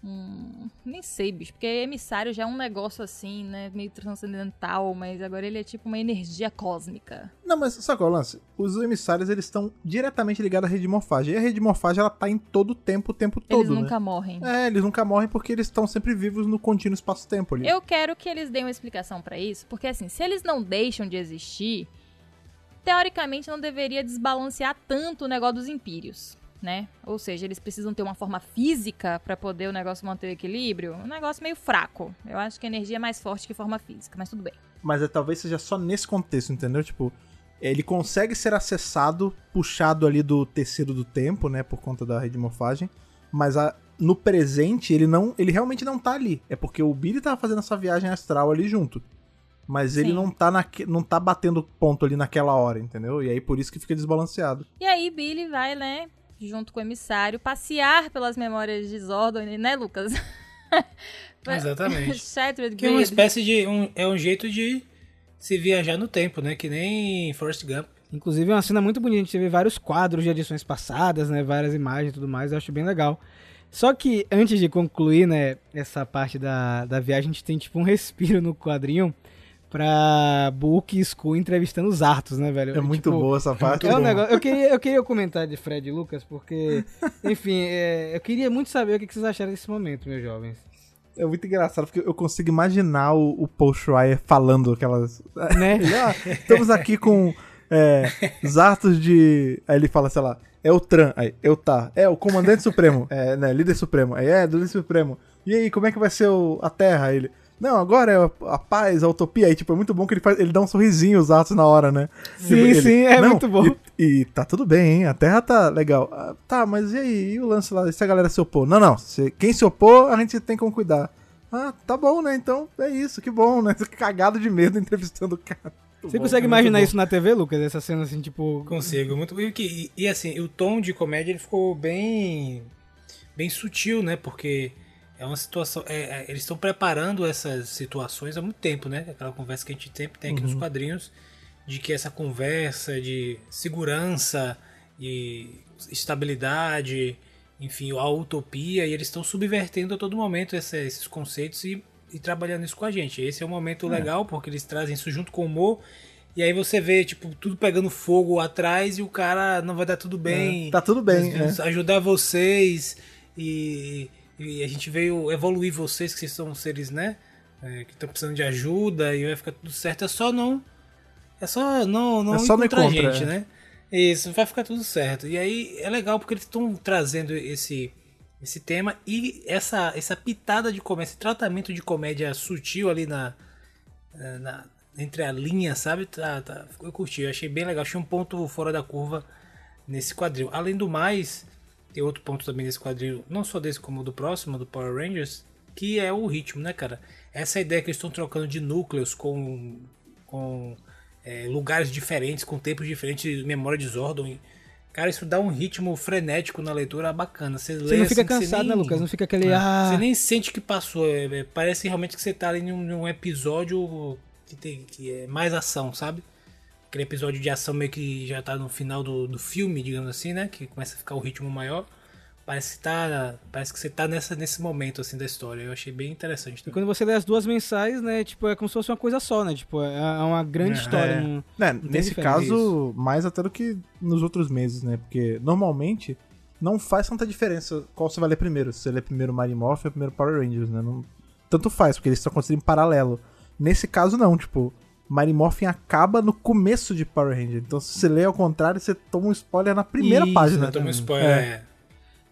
um nem sei, bicho, porque emissário já é um negócio assim, né, meio transcendental, mas agora ele é tipo uma energia cósmica. Não, mas sabe qual é o lance? Os emissários, eles estão diretamente ligados à rede de morfagem. E a rede de morfagem, ela tá em todo o tempo, o tempo todo, Eles né? nunca morrem. É, eles nunca morrem porque eles estão sempre vivos no contínuo espaço-tempo ali. Eu quero que eles deem uma explicação pra isso, porque assim, se eles não deixam de existir, teoricamente não deveria desbalancear tanto o negócio dos impérios, né? Ou seja, eles precisam ter uma forma física pra poder o negócio manter o equilíbrio. Um negócio meio fraco. Eu acho que a energia é mais forte que forma física, mas tudo bem. Mas é, talvez seja só nesse contexto, entendeu? Tipo, ele consegue ser acessado, puxado ali do tecido do tempo, né? Por conta da rede de morfagem. Mas a- no presente, ele não. Ele realmente não tá ali. É porque o Billy tava fazendo essa viagem astral ali junto. Mas ele Sim. não tá, naque, não tá batendo ponto ali naquela hora, entendeu? E aí por isso que fica desbalanceado. E aí Billy vai, né, junto com o emissário, passear pelas memórias de Zordon, né, Lucas? [LAUGHS] Exatamente. [LAUGHS] Shattered Que é uma espécie de. Um, é um jeito de se viajar no tempo, né? Que nem Forrest Gump. Inclusive é uma cena muito bonita, a gente teve vários quadros de edições passadas, né, várias imagens e tudo mais, eu acho bem legal. Só que antes de concluir, né, essa parte da, da viagem, a gente tem tipo um [LAUGHS] respiro no quadrinho pra Book e Skull entrevistando os Arthos, né, velho? É muito Tipo, boa essa parte. É um negócio. Eu queria, eu queria comentar de Fred e Lucas, porque, [LAUGHS] enfim, é, eu queria muito saber o que vocês acharam desse momento, meus jovens. É muito engraçado, porque eu consigo imaginar o, o Paul Schreier falando aquelas. Né? [LAUGHS] "Ah, estamos aqui com é, os atos de. Aí ele fala, sei lá, é o Tran, aí, eu tá. É, o comandante supremo, é, né, líder supremo, aí é, do líder supremo. E aí, como é que vai ser o- a Terra? Aí ele. Não, agora é a, a paz, a utopia. Aí, tipo, é muito bom que ele faz. Ele dá um sorrisinho os atos na hora, né? Sim, Ele, sim, é "Não, muito bom." E, e tá tudo bem, hein? A Terra tá legal. "Ah, tá, mas e aí? E o lance lá? E se a galera se opor? Não, não. se- quem se opor, a gente tem como cuidar. Ah, tá bom, né? Então é isso, que bom, né? [LAUGHS] Cagado de medo entrevistando o cara. Você consegue imaginar isso na TV, Lucas? Essa cena assim, tipo. Consigo, muito. E, que- e, e, assim, o tom de comédia ele ficou bem. bem sutil, né? Porque é uma situação. é- é- eles estão preparando essas situações há muito tempo, né? Aquela conversa que a gente sempre tem aqui nos quadrinhos, de que essa conversa de segurança e estabilidade, enfim, a utopia, e eles estão subvertendo a todo momento essa- esses conceitos e, e trabalhando isso com a gente. Esse é um momento legal, porque eles trazem isso junto com o humor. E aí você vê, tipo, tudo pegando fogo atrás e o cara não vai dar tudo bem. É, tá tudo bem, vamos Ajudar vocês e, e a gente veio evoluir vocês, que vocês são seres, né? é, que estão precisando de ajuda e vai ficar tudo certo. É só não. É só não, não É só não encontrar a contra, gente, é. né? Isso, vai ficar tudo certo. E aí é legal porque eles estão trazendo esse, esse tema e essa, essa pitada de comédia, esse tratamento de comédia sutil ali na, eh, na- entre a linha, sabe? Tá, tá, eu curti, eu achei bem legal. Achei um ponto fora da curva nesse quadril. Além do mais, tem outro ponto também nesse quadril, não só desse como do próximo, do Power Rangers, que é o ritmo, né, cara? Essa ideia que eles estão trocando de núcleos com, com é, lugares diferentes, com tempos diferentes, memória de Zordon. Cara, isso dá um ritmo frenético na leitura bacana. Você, Você lê não fica assim que você cansado, né, nem- Lucas? Não fica aquele. é, Ah, Você nem sente que passou. é, é, parece realmente que você tá ali num, num episódio que, tem, que é mais ação, sabe? Aquele episódio de ação meio que já tá no final do, do filme, digamos assim, né? Que começa a ficar o ritmo maior. Parece que, tá, parece que você tá nessa, nesse momento assim da história. Eu achei bem interessante E quando você lê as duas mensais, né, tipo, é como se fosse uma coisa só, né? Tipo, é é uma grande É. história. É. não- Né, nesse caso, mais até do que nos outros meses, né? Porque normalmente não faz tanta diferença qual você vai ler primeiro. Se você lê primeiro Mighty Morphin ou primeiro Power Rangers, né? Não, tanto faz, porque eles estão acontecendo em paralelo. Nesse caso, não, tipo, Mighty Morphin acaba no começo de Power Rangers. Então, se você lê ao contrário, você toma um spoiler na primeira Isso, página. Eu tomo um spoiler. É. é.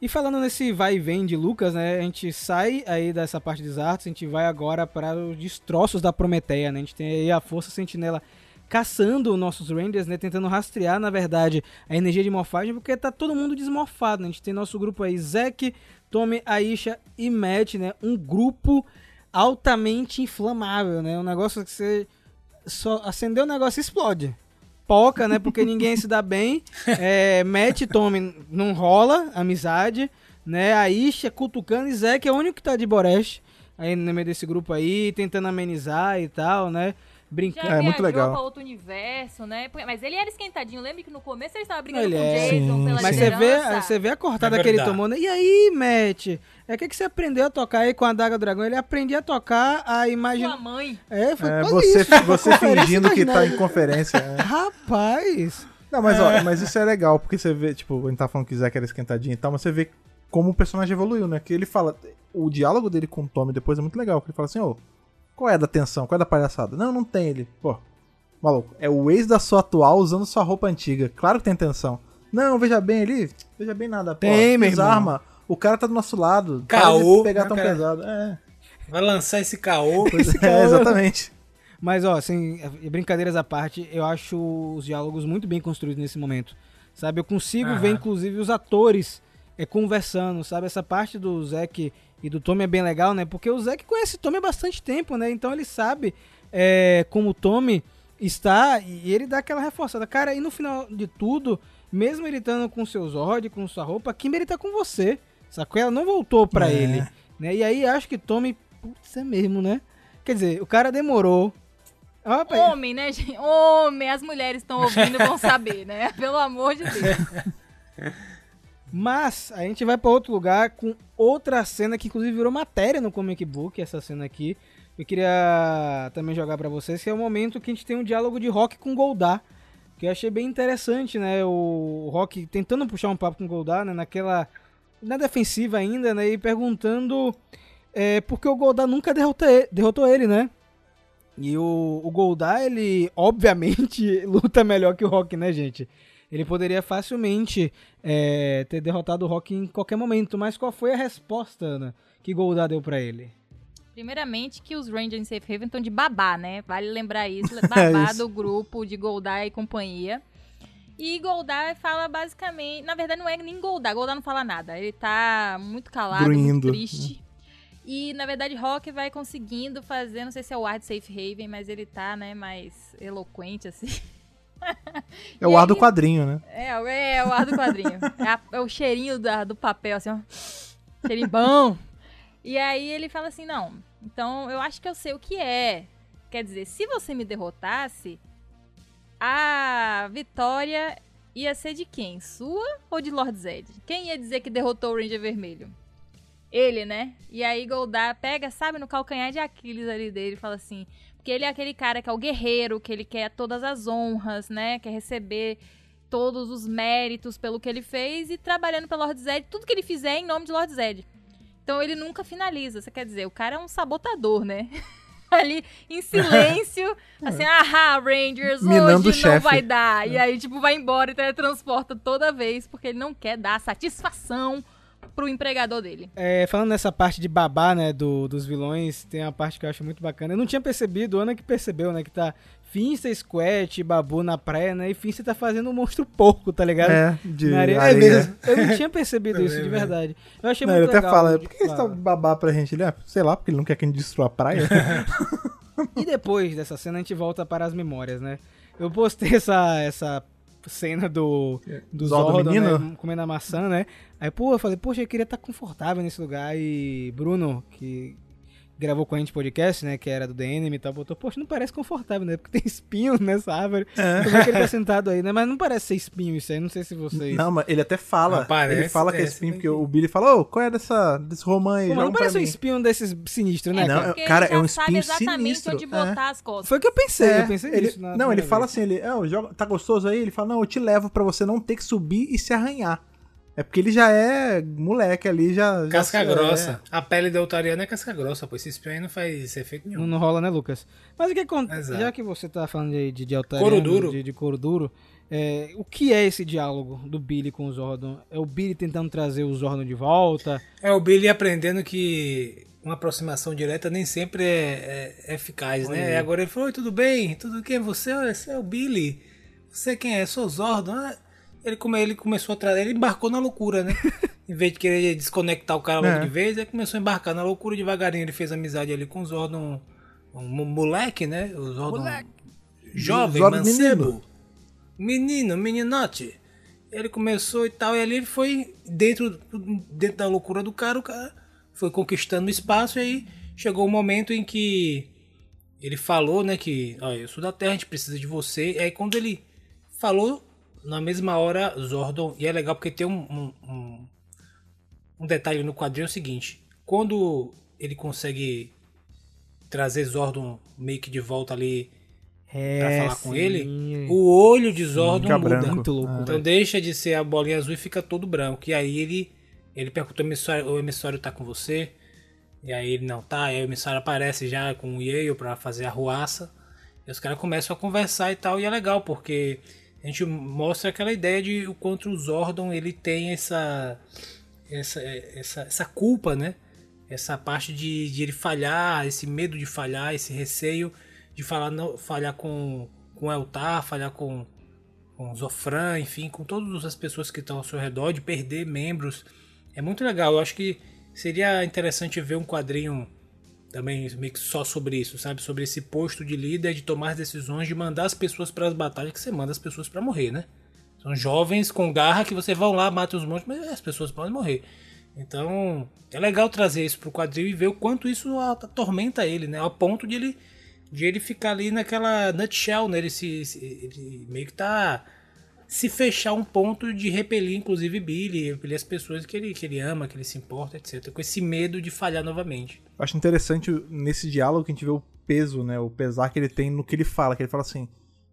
E falando nesse vai e vem de Lucas, né? A gente sai aí dessa parte dos artes, a gente vai agora para os destroços da Prometeia, né? A gente tem aí a Força Sentinela caçando nossos Rangers, né? Tentando rastrear, na verdade, a energia de morfagem, porque tá todo mundo desmorfado, né? A gente tem nosso grupo aí, Zack, Tommy, Aisha e Matt, né? Um grupo altamente inflamável, né? Um negócio que você só acendeu o negócio e explode. Poca, né? Porque ninguém se dá bem. [LAUGHS] É, Matt e Tommy não rola amizade, né? A Isha cutucando e Zack é o único que tá de Boreste aí no meio desse grupo aí, tentando amenizar e tal, né? Brincando. Já É, muito legal. pra outro universo, né? Porque- Mas ele era esquentadinho. Lembra que no começo ele estava brigando Ele com o é. Jason Sim, pela Mas você vê, você vê a cortada É que ele tomou, né? E aí, Matt? É o que, que você aprendeu a tocar aí com a Daga do Dragão? Ele aprendia a tocar a imagem. Sua mãe. É, foi É, você, isso. você fingindo que tá imaginária. em conferência. é. Rapaz! Não, mas ó, mas isso é legal, porque você vê, tipo, a gente tá falando que o Zack era esquentadinho e tal, mas você vê como o personagem evoluiu, né? Que ele fala. O diálogo dele com o Tommy depois é muito legal, que ele fala assim, ô, qual é da tensão? Qual é da palhaçada? Não, não tem ele. Pô, maluco, é o ex da sua atual usando sua roupa antiga. Claro que tem tensão. Não, veja bem ali, veja bem nada. Pô, Tem, meu desarma. irmão. O cara tá do nosso lado. Caô, Para de pegar tão cara? pesado. É, Vai lançar esse caô. é, exatamente. Mas, ó, assim, brincadeiras à parte, eu acho os diálogos muito bem construídos nesse momento. Sabe? Eu consigo Aham. ver, inclusive, os atores é, conversando, sabe? Essa parte do Zack e do Tommy é bem legal, né? Porque o Zack conhece o Tommy há bastante tempo, né? Então ele sabe é, como o Tommy está e ele dá aquela reforçada. Cara, e no final de tudo, mesmo ele estando com seu Zord, com sua roupa, a Kimberly tá com você. Sacou? Ela não voltou pra É. ele. Né? E aí acho que Tommy. Putz, é mesmo, né? Quer dizer, o cara demorou. Ó, pai, Homem, né, gente? Homem. As mulheres estão ouvindo e vão saber, né? [LAUGHS] Pelo amor de Deus. [LAUGHS] Mas a gente vai pra outro lugar com outra cena que inclusive virou matéria no comic book, essa cena aqui. Eu queria também jogar pra vocês que é o momento que a gente tem um diálogo de Rock com Goldar, que eu achei bem interessante, né? O Rock tentando puxar um papo com Goldar, né, naquela na defensiva ainda, né, e perguntando é, por que o Goldar nunca derrotou ele, derrotou ele, né? E o, o Goldar, ele obviamente [LAUGHS] luta melhor que o Rock, né, gente? Ele poderia facilmente é, ter derrotado o Rock em qualquer momento, mas qual foi a resposta, Ana, que Goldar deu pra ele? Primeiramente que os Rangers em Safe Haven estão de babá, né? Vale lembrar isso. [LAUGHS] Babá isso. do grupo de Goldar e companhia. E Goldar fala basicamente... Na verdade, não é nem Goldar. Goldar não fala nada. Ele tá muito calado, muito triste. E, na verdade, Rock vai conseguindo fazer... Não sei se é o ar de Safe Haven, mas ele tá, né, mais eloquente, assim. [LAUGHS] [LAUGHS] É o E ar aí- do quadrinho, né? É, é, é o ar do quadrinho. É, a- é o cheirinho da- do papel, assim, ó. Cheirinho bom. E aí ele fala assim, não, então eu acho que eu sei o que é. Quer dizer, se você me derrotasse, a vitória ia ser de quem? Sua ou de Lord Zed? Quem ia dizer que derrotou o Ranger Vermelho? Ele, né? E aí Goldar pega, sabe, no calcanhar de Aquiles ali dele e fala assim... Porque ele é aquele cara que é o guerreiro, que ele quer todas as honras, né? Quer receber todos os méritos pelo que ele fez e trabalhando pelo Lord Zed, tudo que ele fizer é em nome de Lord Zed. Então ele nunca finaliza. Você quer dizer, o cara é um sabotador, né? [LAUGHS] Ali em silêncio, [LAUGHS] assim, ah, Rangers, Minando hoje não vai dar. E aí, tipo, vai embora e teletransporta toda vez, porque ele não quer dar satisfação pro empregador dele. É, falando nessa parte de babá, né, do, dos vilões, tem uma parte que eu acho muito bacana. Eu não tinha percebido, Ana que percebeu, né, que tá Finsta, Squat, Babu na praia, né, e Finsta tá fazendo um monstro porco, tá ligado? É, de Na areia. areia. É mesmo. Eu não tinha percebido [LAUGHS] isso, de mesmo. verdade. Eu achei Não, ele muito até legal. fala, de- por que ele tá fala. babá pra gente? Ele, ah, sei lá, porque ele não quer que a gente destrua a praia. [LAUGHS] E depois dessa cena a gente volta para as memórias, né? Eu postei essa, essa cena do, do Zordon Zordon, menino? né, comendo a maçã, né? Aí, pô, eu falei, poxa, eu queria estar confortável nesse lugar. E Bruno, que gravou com a gente podcast, né, que era do The Enemy e tal, botou, poxa, não parece confortável, né? Porque tem espinho nessa árvore. Como é que ele tá sentado aí, né? Mas não parece ser espinho isso aí, não sei se vocês... não, mas ele até fala. Parece, ele fala que é é, espinho, porque o Billy fala, ô, qual é dessa, desse romã aí? Pô, não parece um espinho desses sinistros, né, Não, cara? Cara, ele é um espinho exatamente sinistro, onde é. botar as costas. Foi o que eu pensei, É, eu pensei ele, nisso. não, ele primeira fala vez. assim, ele, "Ah, joga- tá gostoso aí? Ele fala, não, eu te levo pra você não ter que subir e se arranhar. É porque ele já é moleque ali, já... já Casca é, grossa. A pele da Altariana é casca grossa, pô. Esse espinho aí não faz efeito nenhum. Não, não rola, né, Lucas? Mas o que acontece? Já que você tá falando de, de, de altariano, Couro duro. De, de couro duro, é, o que é esse diálogo do Billy com o Zordon? É o Billy tentando trazer o Zordon de volta? É o Billy aprendendo que uma aproximação direta nem sempre é, é eficaz, né? Agora ele falou, Oi, tudo bem? Tudo quem? Você, você é o Billy? Você quem é? Sou o Zordon. Ah, ele, come, ele começou a trazer, ele embarcou na loucura, né? [LAUGHS] em vez de querer desconectar o cara logo É. de vez, ele começou a embarcar na loucura devagarinho. Ele fez amizade ali com o Zordon, um mo- moleque, né? O Zordon jovem, Zordon mancebo. Menino, meninote. Ele começou e tal, e ali ele foi dentro, dentro da loucura do cara, o cara foi conquistando espaço e aí chegou o momento em que ele falou, né, que, ó, eu sou da Terra, a gente precisa de você. E aí quando ele falou, na mesma hora, Zordon, e é legal porque tem um, um, um, detalhe no quadrinho é o seguinte, quando ele consegue trazer Zordon meio que de volta ali É, pra falar com sim. ele, o olho de Zordon fica muda. branco. Muito louco. Então deixa de ser a bolinha azul e fica todo branco. E aí ele, ele pergunta: o emissário, o emissário tá com você? E aí ele não tá. Aí o emissário aparece já com o Yale pra fazer a ruaça. E os caras começam a conversar e tal. E é legal porque a gente mostra aquela ideia de o quanto o Zordon ele tem essa, essa, essa, essa culpa, né? Essa parte de, de ele falhar, esse medo de falhar, esse receio de falar, não, falhar com, com Eltar, falhar com, com Zofran, enfim, com todas as pessoas que estão ao seu redor, de perder membros. É muito legal. Eu acho que seria interessante ver um quadrinho também meio que só sobre isso, sabe? Sobre esse posto de líder, de tomar decisões, de mandar as pessoas para as batalhas, que você manda as pessoas para morrer, né? São jovens com garra que você vão lá, mata os monstros, mas as pessoas podem morrer. Então, é legal trazer isso pro quadril e ver o quanto isso atormenta ele, né? Ao ponto de ele, de ele ficar ali naquela nutshell, né? Ele, se, ele meio que tá se fechar um ponto de repelir, inclusive, Billy, repelir as pessoas que ele, que ele ama, que ele se importa, etc. Com esse medo de falhar novamente. Eu acho interessante nesse diálogo que a gente vê o peso, né? O pesar que ele tem no que ele fala. Que ele fala assim: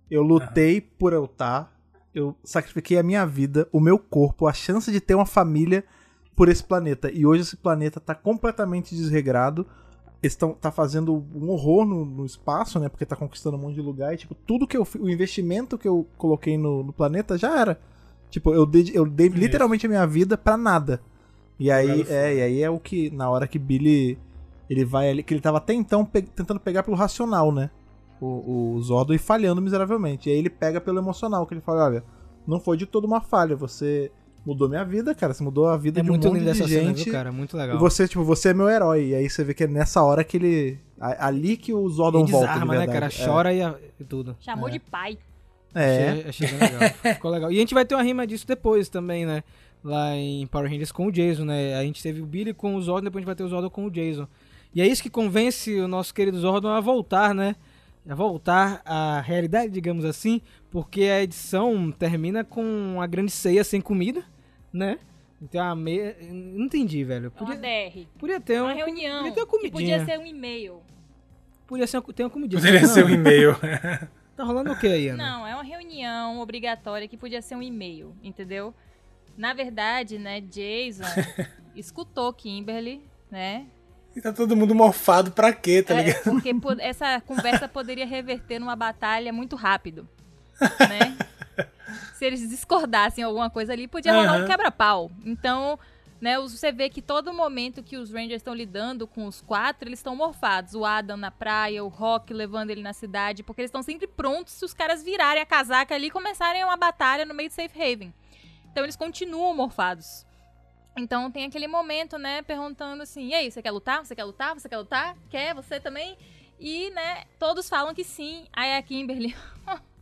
Eu lutei por eu estar, eu sacrifiquei a minha vida, o meu corpo, a chance de ter uma família por esse planeta. E hoje esse planeta tá completamente desregrado. Estão, tá fazendo um horror no, no espaço, né? Porque tá conquistando um monte de lugar. E, tipo, tudo que eu. O investimento que eu coloquei no, no planeta já era. Tipo, eu dei, eu dei literalmente a minha vida pra nada. E aí, é, e aí é o que, na hora que Billy ele vai ali, que ele tava até então pe- tentando pegar pelo racional, né? O, o Zordon e falhando miseravelmente. E aí ele pega pelo emocional, que ele fala, olha, não foi de toda uma falha, você mudou minha vida, cara, você mudou a vida É de um muito monte de essa cena, gente. viu, cara? Muito legal. E você, tipo, você é meu herói. E aí você vê que é nessa hora que ele. Ali que o Zordon Ele volta. desarma, de né, cara? verdade. Chora e, a- e tudo. Chamou de pai. É. Achei, achei bem legal. [LAUGHS] Ficou legal. E a gente vai ter uma rima disso depois também, né? Lá em Power Rangers com o Jason, né? A gente teve o Billy com o Zordon, depois a gente vai ter o Zordon com o Jason. E é isso que convence o nosso querido Zordon a voltar, né? A voltar à realidade, digamos assim, porque a edição termina com a grande ceia sem comida, né? Então a meia. Não entendi, velho. É uma Podia, DR. podia ter Uma um. reunião. Podia ter uma que comidinha. podia ser um e-mail. Podia ser uma, ter uma comidinha. Poderia Não, ser um e-mail. Tá rolando o que aí, Ana? Não, é uma reunião obrigatória que podia ser um e-mail, entendeu? Na verdade, né, Jason [LAUGHS] escutou Kimberly, né? e tá todo mundo mofado pra quê, tá É, ligado? porque po- essa conversa poderia reverter numa batalha muito rápido, [LAUGHS] né? Se eles discordassem alguma coisa ali, podia rolar um quebra-pau. Então, né, você vê que todo momento que os Rangers estão lidando com os quatro, eles estão morfados. O Adam na praia, o Rock levando ele na cidade, porque eles estão sempre prontos se os caras virarem a casaca ali e começarem uma batalha no meio de Safe Haven. Então eles continuam morfados. Então tem aquele momento, né, perguntando assim: "E aí, você quer lutar? Você quer lutar? Você quer lutar? Quer? Você também?" E, né, todos falam que sim. Aí a Kimberly, [LAUGHS]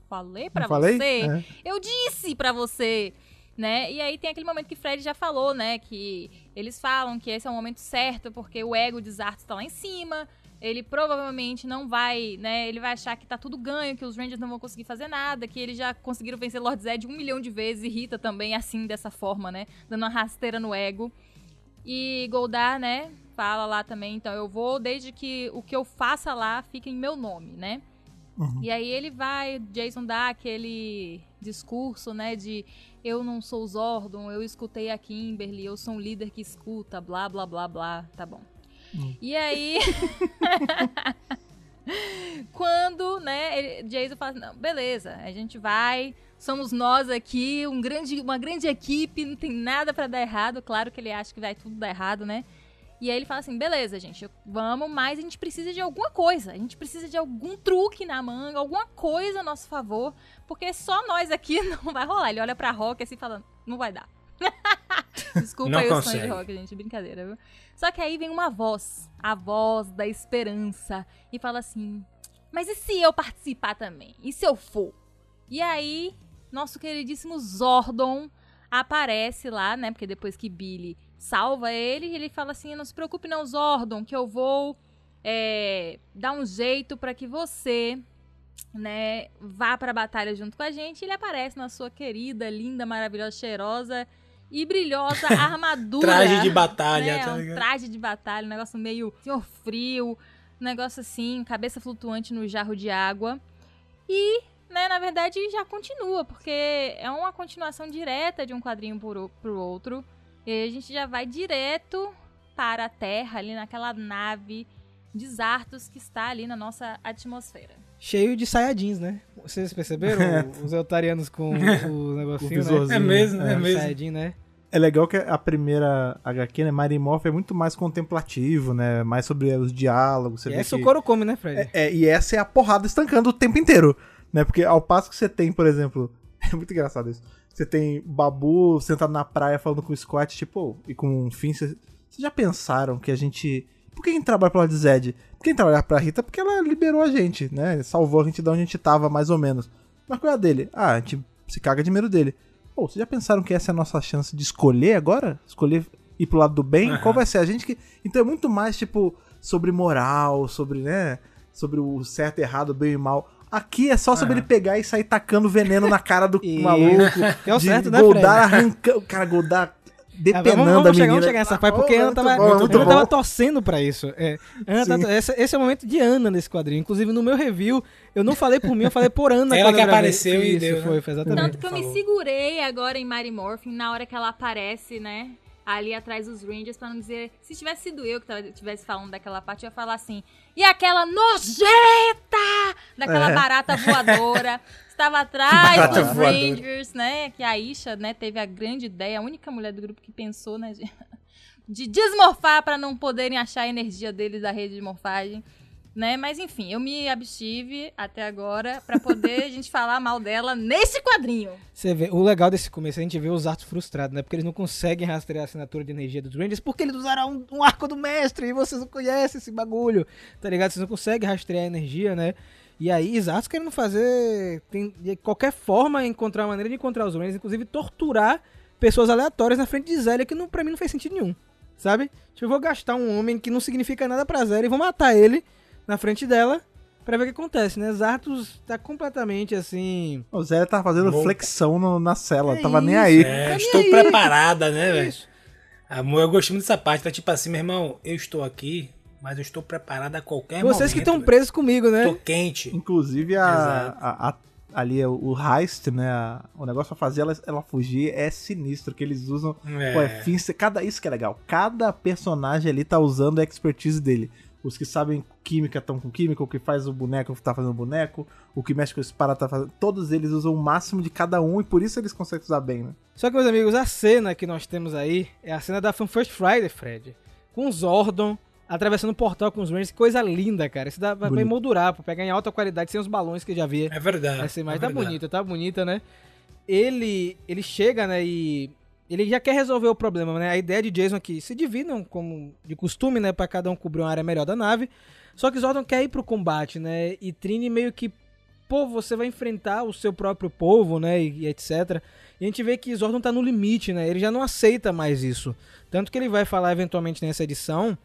falei falei? você. É. Eu disse pra você, né? E aí tem aquele momento que Fred já falou, né, que eles falam que esse é o momento certo porque o ego de Zartos tá lá em cima. Ele provavelmente não vai, né? Ele vai achar que tá tudo ganho, que os Rangers não vão conseguir fazer nada, que eles já conseguiram vencer Lord Zed um milhão de vezes e Rita também assim, dessa forma, né? Dando uma rasteira no ego. E Goldar, né? Fala lá também, então eu vou desde que o que eu faça lá fique em meu nome, né? Uhum. E aí ele vai, Jason dá aquele discurso, né, de eu não sou Zordon, eu escutei a Kimberly, eu sou um líder que escuta, blá, blá, blá, blá, tá bom. E aí, [LAUGHS] quando, né, ele- Jason fala assim, não, beleza, a gente vai, somos nós aqui, um grande, uma grande equipe, não tem nada pra dar errado, claro que ele acha que vai tudo dar errado, né? E aí ele fala assim, beleza, gente, vamos, mas a gente precisa de alguma coisa. A gente precisa de algum truque na manga, alguma coisa a nosso favor, porque só nós aqui [LAUGHS] não vai rolar. Ele olha pra Rock assim falando, não vai dar. [LAUGHS] Desculpa Não aí o sonho consegue. de Rock, gente, brincadeira, viu? Só que aí vem uma voz, a voz da esperança, e fala assim, mas e se eu participar também? E se eu for? E aí, nosso queridíssimo Zordon aparece lá, né? Porque depois que Billy salva ele, ele fala assim: não se preocupe, não, Zordon, que eu vou é, dar um jeito pra que você, né, vá pra batalha junto com a gente. E ele aparece na sua querida, linda, maravilhosa, cheirosa e brilhosa [LAUGHS] armadura. Traje de batalha, né, tá um traje de batalha, um negócio meio senhor frio, um negócio assim, cabeça flutuante no jarro de água. E, né, na verdade, já continua, porque é uma continuação direta de um quadrinho pro, pro outro. E aí a gente já vai direto para a Terra, ali naquela nave de Zartos que está ali na nossa atmosfera. Cheio de Saiyajins, né? Vocês perceberam? [LAUGHS] Os Eltarianos [LAUGHS] com o negocinho, né? É mesmo, é, O mesmo. Saiyajin, né? É legal que a primeira HQ, né, Mighty Morph, é muito mais contemplativo, né? Mais sobre os diálogos. Você E vê essa que... o couro come, né, Fred? É, é, e essa é a porrada estancando o tempo inteiro, né? Porque ao passo que você tem, por exemplo, [LAUGHS] é muito engraçado isso. Você tem Babu sentado na praia falando com o Scott, tipo, e com o Finn, vocês já pensaram que a gente... Por que a gente trabalha pela de Zed? Por que a gente trabalha pra Rita? Porque ela liberou a gente, né? Salvou a gente de onde a gente tava, mais ou menos. Mas qual é a dele? Ah, a gente se caga de medo dele. Pô, vocês já pensaram que essa é a nossa chance de escolher agora? Escolher ir pro lado do bem? Aham. Qual vai ser? A gente que. Então é muito mais, tipo, sobre moral, sobre, né? Sobre o certo, errado, bem e mal. Aqui é só sobre Aham. ele pegar e sair tacando veneno na cara do [LAUGHS] E- maluco. [LAUGHS] É o certo, né, Goldar arrancando. Cara, Goldar Ah, depenando vamos, a vamos, chegar, menina. vamos chegar nessa parte, porque Ah, Ana tava, bom, muito Ana tava torcendo pra isso. É, Ana tá- essa- esse é o momento de Ana nesse quadrinho. Inclusive, no meu review, eu não falei por mim, eu falei por Ana. Ela que apareceu e Isso, deu, né? Foi, foi exatamente. Tanto que eu me falou. segurei agora em Mary Morphin na hora que ela aparece, né? Ali atrás dos Rangers, pra não dizer. Se tivesse sido eu que tivesse falando daquela parte, eu ia falar assim. E aquela nojenta daquela É. barata voadora. Estava [LAUGHS] atrás Barata dos voadora. Rangers, né? Que a Isha, né, teve a grande ideia, a única mulher do grupo que pensou, né? De, [LAUGHS] de desmorfar pra não poderem achar a energia deles da rede de morfagem. Né? Mas enfim, eu me abstive até agora pra poder a gente falar mal dela nesse quadrinho. Você vê, o legal desse começo a gente vê os artos frustrados, né? Porque eles não conseguem rastrear a assinatura de energia dos Rangers porque eles usaram um, um arco do mestre e vocês não conhecem esse bagulho, tá ligado? Vocês não conseguem rastrear a energia, né? E aí, os artos querendo fazer tem, de qualquer forma encontrar uma maneira de encontrar os Rangers, inclusive torturar pessoas aleatórias na frente de Zélia, que não, pra mim não faz sentido nenhum, sabe? Tipo, eu vou gastar um homem que não significa nada pra Zélia e vou matar ele na frente dela pra ver o que acontece, né? Zartos tá completamente assim. O Zé tava fazendo Louco. flexão no- na cela, É tava nem isso, aí. É, Tá nem estou aí. preparada, né, velho? Amor, eu gostei muito dessa parte. Tá tipo assim, meu irmão, eu estou aqui, mas eu estou preparada a qualquer momento. Vocês que estão presos comigo, né? Tô quente. Inclusive, a, Exato. a- a- ali é o heist, né? o negócio pra fazer ela, ela fugir é sinistro, que eles usam. É. Pô, é fins- cada, isso que é legal. Cada personagem ali tá usando a expertise dele. Os que sabem química estão com química, o que faz o boneco tá fazendo boneco, o que mexe com esse para tá fazendo. Todos eles usam o máximo de cada um e por isso eles conseguem usar bem, né? Só que, meus amigos, a cena que nós temos aí é a cena da Fan First Friday, Fred. Com os Zordon atravessando o portal com os Rangers. Que coisa linda, cara. Isso dá pra Bonito. emoldurar, pra pegar em alta qualidade, sem os balões que eu já vi. É verdade. Essa imagem é tá verdade. bonita, tá bonita, né? Ele, ele chega, né, e ele já quer resolver o problema, né? A ideia de Jason aqui, se dividam como de costume, né, Pra cada um cobrir uma área melhor da nave. Só que Zordon quer ir pro combate, né? E Trini meio que, pô, você vai enfrentar o seu próprio povo, né, e, e etc. E a gente vê que Zordon tá no limite, né? Ele já não aceita mais isso. Tanto que ele vai falar eventualmente nessa edição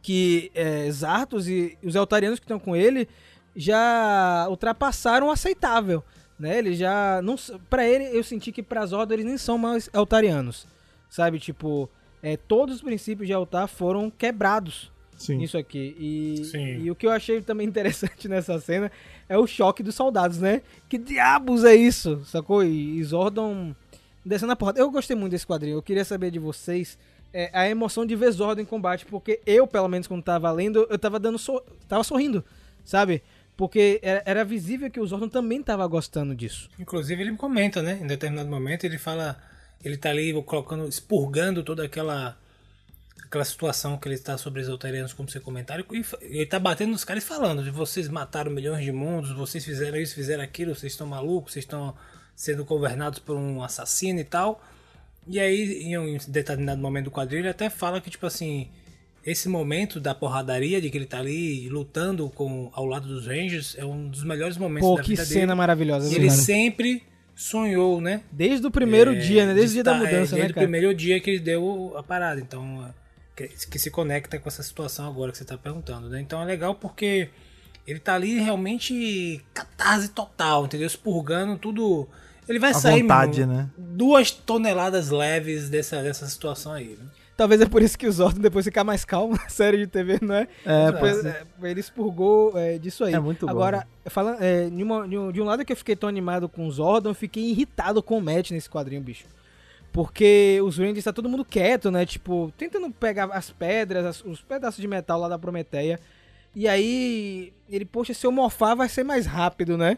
que é, Zartos e os Eltarianos que estão com ele já ultrapassaram o aceitável, né? Ele já não para ele eu senti que para Zordon eles nem são mais Eltarianos, sabe? Tipo, é, todos os princípios de Eltar foram quebrados Sim. nisso aqui. E, Sim. e o que eu achei também [LAUGHS] interessante nessa cena é o choque dos soldados, né? Que diabos é isso? Sacou? E, e Zordon descendo a porta. Eu gostei muito desse quadrinho. Eu queria saber de vocês é, a emoção de ver Zordon em combate, porque eu, pelo menos, quando tava lendo, eu tava dando so... tava sorrindo, sabe? Porque era, visível que o Zordon também tava gostando disso. Inclusive ele comenta, né? Em determinado momento ele fala, ele tá ali colocando, expurgando toda aquela aquela situação que ele está sobre os altarianos, como você comentaram, e ele tá batendo nos caras falando, de vocês mataram milhões de mundos, vocês fizeram isso, fizeram aquilo, vocês estão malucos, vocês estão sendo governados por um assassino e tal. E aí, em um determinado momento do quadrinho, ele até fala que, tipo assim, esse momento da porradaria, de que ele tá ali lutando com, ao lado dos Rangers, é um dos melhores momentos Pô, da que vida cena dele. maravilhosa. E viu, ele cara? sempre sonhou, né? Desde o primeiro É, dia, né? Desde o dia da mudança, é, né, Desde o primeiro dia que ele deu a parada. Então, que, que se conecta com essa situação agora que você tá perguntando, né? Então é legal porque ele tá ali realmente catarse total, entendeu? Expurgando tudo. Ele vai À sair, vontade, meu, né? duas toneladas leves dessa, dessa situação aí, né? Talvez é por isso que o Zordon depois ficar mais calmo [LAUGHS] na série de TV, não é? É, Depois, pode é, ele expurgou é, disso aí. É muito bom, Agora, né? falando, é, de, uma- um, de um lado que eu fiquei tão animado com o Zordon, eu fiquei irritado com o Matt nesse quadrinho, bicho. Porque os Rangers tá todo mundo quieto, né? Tipo, tentando pegar as pedras, as- os pedaços de metal lá da Prometeia. E aí, ele, poxa, se eu morfar vai ser mais rápido, né?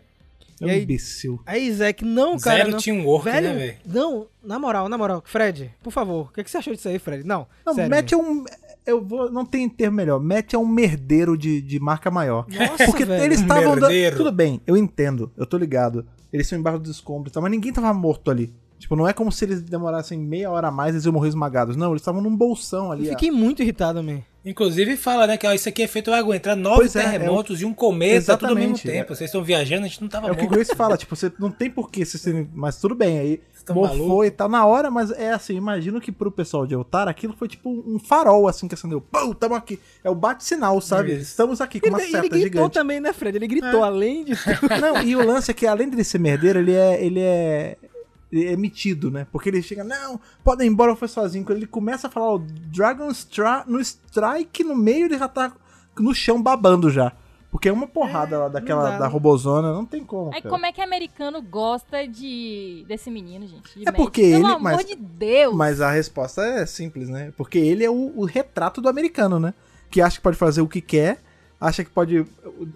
É um aí- imbecil. Aí, Zack, não, cara. Zero não. teamwork, velho, né, velho? Não, na moral, na moral. Fred, por favor, o que, que você achou disso aí, Fred? Não, Não, sério. Matt é um. Eu vou. Não tem termo melhor. Matt é um merdeiro de, de marca maior. Nossa, [LAUGHS] Porque velho. eles estavam dando. Tudo bem, eu entendo, eu tô ligado. Eles estão embaixo dos escombros e tal, mas ninguém tava morto ali. Tipo, não é como se eles demorassem meia hora a mais e eles iam morrer esmagados. Não, eles estavam num bolsão ali. Eu ó. fiquei muito irritado, man. Inclusive fala, né, que ó, isso aqui é feito vai aguentar nove Pois é, terremotos e um cometa tudo ao mesmo Exatamente, tempo. é. Vocês estão viajando, a gente não tava É o que morto. Grace fala, tipo, você não tem porquê vocês serem. Mas tudo bem, aí morfou e tal na hora, mas é assim, imagino que pro pessoal de Eltar aquilo foi tipo um farol assim que acendeu. Pum, tamo aqui. É o bate-sinal, sabe? Isso. Estamos aqui com Ele, uma ele seta gritou gigante. também, né, Fred? Ele gritou, além de. Não, e o lance é que além dele ser merdeiro, ele é. Ele é. Ele é metido, né? Porque ele chega, não, podem ir embora, eu fui sozinho. Quando ele começa a falar o Dragon Stra no Strike, no meio ele já tá no chão babando já. Porque é uma porrada lá daquela da não. robozona, não tem como. Aí cara. como é que americano gosta de desse menino, gente? De É porque Pelo ele- amor mas- de Deus! Mas a resposta é simples, né? Porque ele é o, o retrato do americano, né? Que acha que pode fazer o que quer, acha que pode.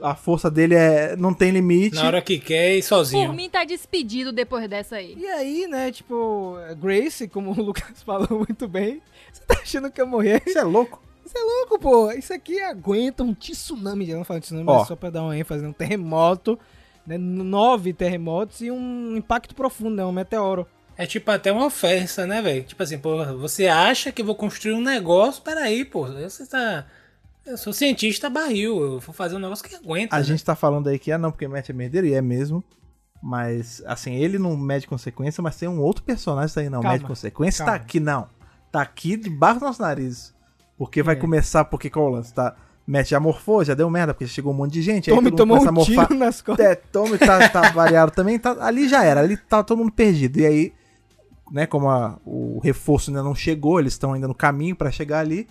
A força dele é não tem limite. Na hora que quer e Por sozinho. mim tá despedido depois dessa aí. E aí, né, tipo, Grace, como o [LAUGHS] Lucas falou muito bem, você tá achando que eu morrer? Isso é louco. Você é louco, pô. Isso aqui aguenta um tsunami. Eu não falo tsunami, Ó. mas só pra dar uma ênfase, né? um terremoto, né? Nove terremotos e um impacto profundo, né? Um meteoro. É tipo até uma ofensa, né, velho? Tipo assim, pô, você acha que eu vou construir um negócio? Peraí, pô, você tá. Eu sou cientista barril, eu vou fazer um negócio que aguenta. A né? gente tá falando aí que ah não, porque Matt é merdeiro, e é mesmo. Mas, assim, ele não mede consequência, mas tem um outro personagem que tá aí, não, Calma, mede consequência. calma. Tá aqui, não. Tá aqui debaixo dos nossos narizes. Porque vai É. começar, porque qual é o lance? Tá, Matt já morfou, já deu merda, porque chegou um monte de gente. aí Tommy tomou um a morfar. tiro nas costas. É, Tommy tá, tá variado também. Tá, ali já era, ali tá todo mundo perdido. E aí, né, como a- o reforço ainda não chegou, eles estão ainda no caminho pra chegar ali.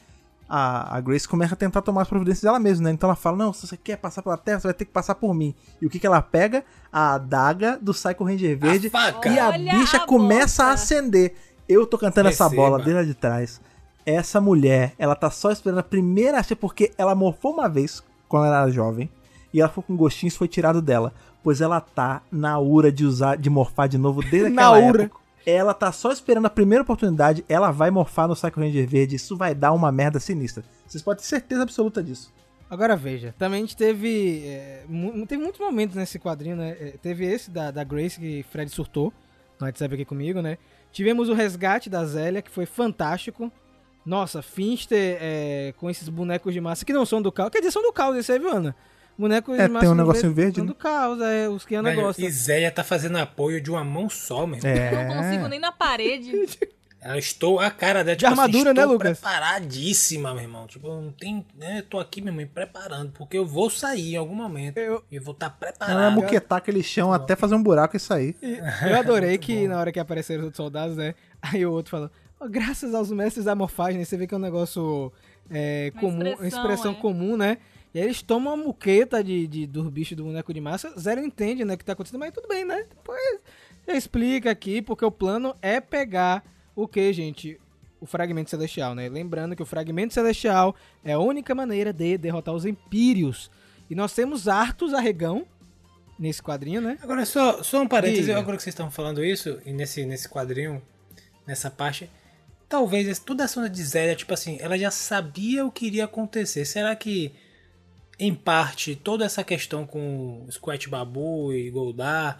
A, a Grace começa a tentar tomar as providências dela mesma, né? Então ela fala: Não, se você quer passar pela Terra, você vai ter que passar por mim. E o que, que ela pega? A adaga do Psycho Ranger Verde. faca. E a Olha bicha a começa a boca. acender. Eu tô cantando essa Receba. bola desde lá de trás. Essa mulher, ela tá só esperando a primeira acha porque ela morfou uma vez quando ela era jovem. E ela ficou com gostinho, isso foi tirado dela. Pois ela tá na ura de usar, de morfar de novo desde [LAUGHS] Na aquela ura. época. Ela tá só esperando a primeira oportunidade, ela vai morfar no Psycho Ranger Verde, isso vai dar uma merda sinistra. Vocês podem ter certeza absoluta disso. Agora veja, também a gente teve. é, teve muitos momentos nesse quadrinho, né? É, Teve esse da, da Grace que Fred surtou no WhatsApp aqui comigo, né? Tivemos o resgate da Zélia, que foi fantástico. Nossa, Finster é, com esses bonecos de massa que não são do caos. Quer dizer, são do caos, esse aí, viu, Ana? Bonecos É, tem um negocinho verde, São né? caos, é, os que Ana gosta. Zélia tá fazendo apoio de uma mão só, meu irmão. É. Não consigo nem na parede. [LAUGHS] Eu estou, a cara dela, De armadura, assim, né, Lucas? preparadíssima, meu irmão. Tipo, não tem, né, eu tô aqui, meu irmão, preparando, porque eu vou sair em algum momento. Eu- E vou estar Ela vai preparado. muquetar aquele chão até fazer um buraco e sair. E Eu adorei [LAUGHS] que na hora que apareceram os outros soldados, né? Aí o outro falou, "Ó, graças aos mestres da morfagem, né, você vê que é um negócio é, comum, uma expressão, expressão é. comum, né? E aí eles tomam a muqueta de, de, dos bichos do boneco de massa, zero entende, né, o que tá acontecendo, mas tudo bem, né? Depois explica aqui, porque o plano é pegar o que, gente? O fragmento celestial, né? Lembrando que o fragmento celestial é a única maneira de derrotar os empírios. E nós temos Arthur Arregão nesse quadrinho, né? Agora, só, só um parêntese, Diga. agora que vocês estão falando isso, e nesse, nesse quadrinho, nessa parte, talvez toda a cena de Zélia, tipo assim, ela já sabia o que iria acontecer. Será que, em parte, toda essa questão com Squat Babu e Goldar,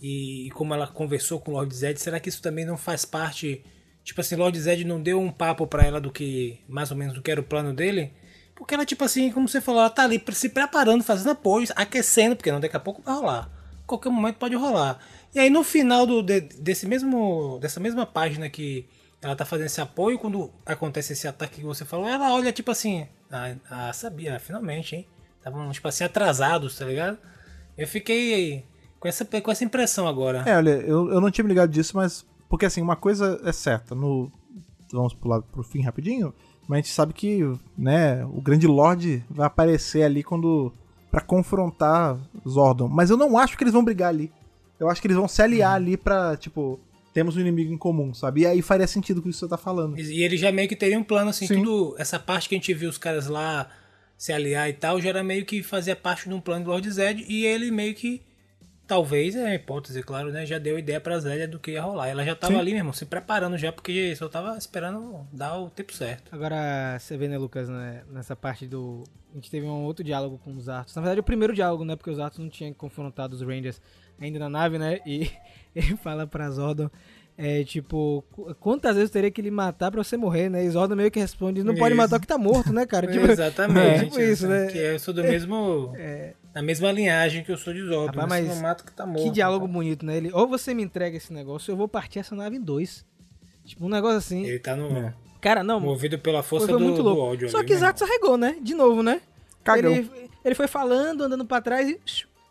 e, e como ela conversou com Lord Zed, será que isso também não faz parte... Tipo assim, Lord Zed não deu um papo pra ela do que, mais ou menos, do que era o plano dele? Porque ela, tipo assim, como você falou, ela tá ali se preparando, fazendo apoios, aquecendo, porque não, daqui a pouco vai rolar. Qualquer momento pode rolar. E aí no final do, de- desse mesmo, dessa mesma página que ela tá fazendo esse apoio quando acontece esse ataque que você falou, ela olha tipo assim, ah, ah, sabia, finalmente, hein? Estavam tipo assim atrasados, tá ligado? Eu fiquei com essa, com essa impressão agora. É, olha, eu, eu não tinha me ligado disso, mas. Porque assim, uma coisa é certa, no. Vamos pular pro fim rapidinho, mas a gente sabe que, né, o grande Lorde vai aparecer ali quando. pra confrontar Zordon. Mas eu não acho que eles vão brigar ali. Eu acho que eles vão se aliar ali pra, tipo, temos um inimigo em comum, sabe? E aí faria sentido com isso que você tá falando. E ele já meio que teria um plano, assim, Sim. tudo. Essa parte que a gente viu os caras lá se aliar e tal, já era meio que fazia parte de um plano do Lord Zed. E ele meio que. Talvez, é uma hipótese, claro, né? Já deu ideia pra Zélia do que ia rolar. Ela já tava Sim. ali, meu irmão, se preparando já, porque só tava esperando dar o tempo certo. Agora, você vê, né, Lucas, né, nessa parte do. A gente teve um outro diálogo com os Arthurs. Na verdade, o primeiro diálogo, né? Porque os Arthurs não tinham confrontado os Rangers ainda na nave, né? E [LAUGHS] ele fala pra Zordon. É tipo, qu- quantas vezes eu teria que lhe matar pra você morrer, né? E Zordon meio que responde, não pode Isso. matar o que tá morto, né, cara? [LAUGHS] Tipo, Exatamente. [LAUGHS] É, tipo isso, né? Que eu sou do mesmo. Na mesma linhagem que eu sou de Zordon. Rapaz, mas não mato que tá morto. Que diálogo cara. bonito, né? Ele, ou você me entrega esse negócio, ou eu vou partir essa nave em dois. Tipo, um negócio assim. Ele tá no. Cara, não. Movido pela Foi, força foi do, muito do louco. ódio Só ali, que irmão. Zax arregou, né? De novo, né? Ele, ele foi falando, andando pra trás e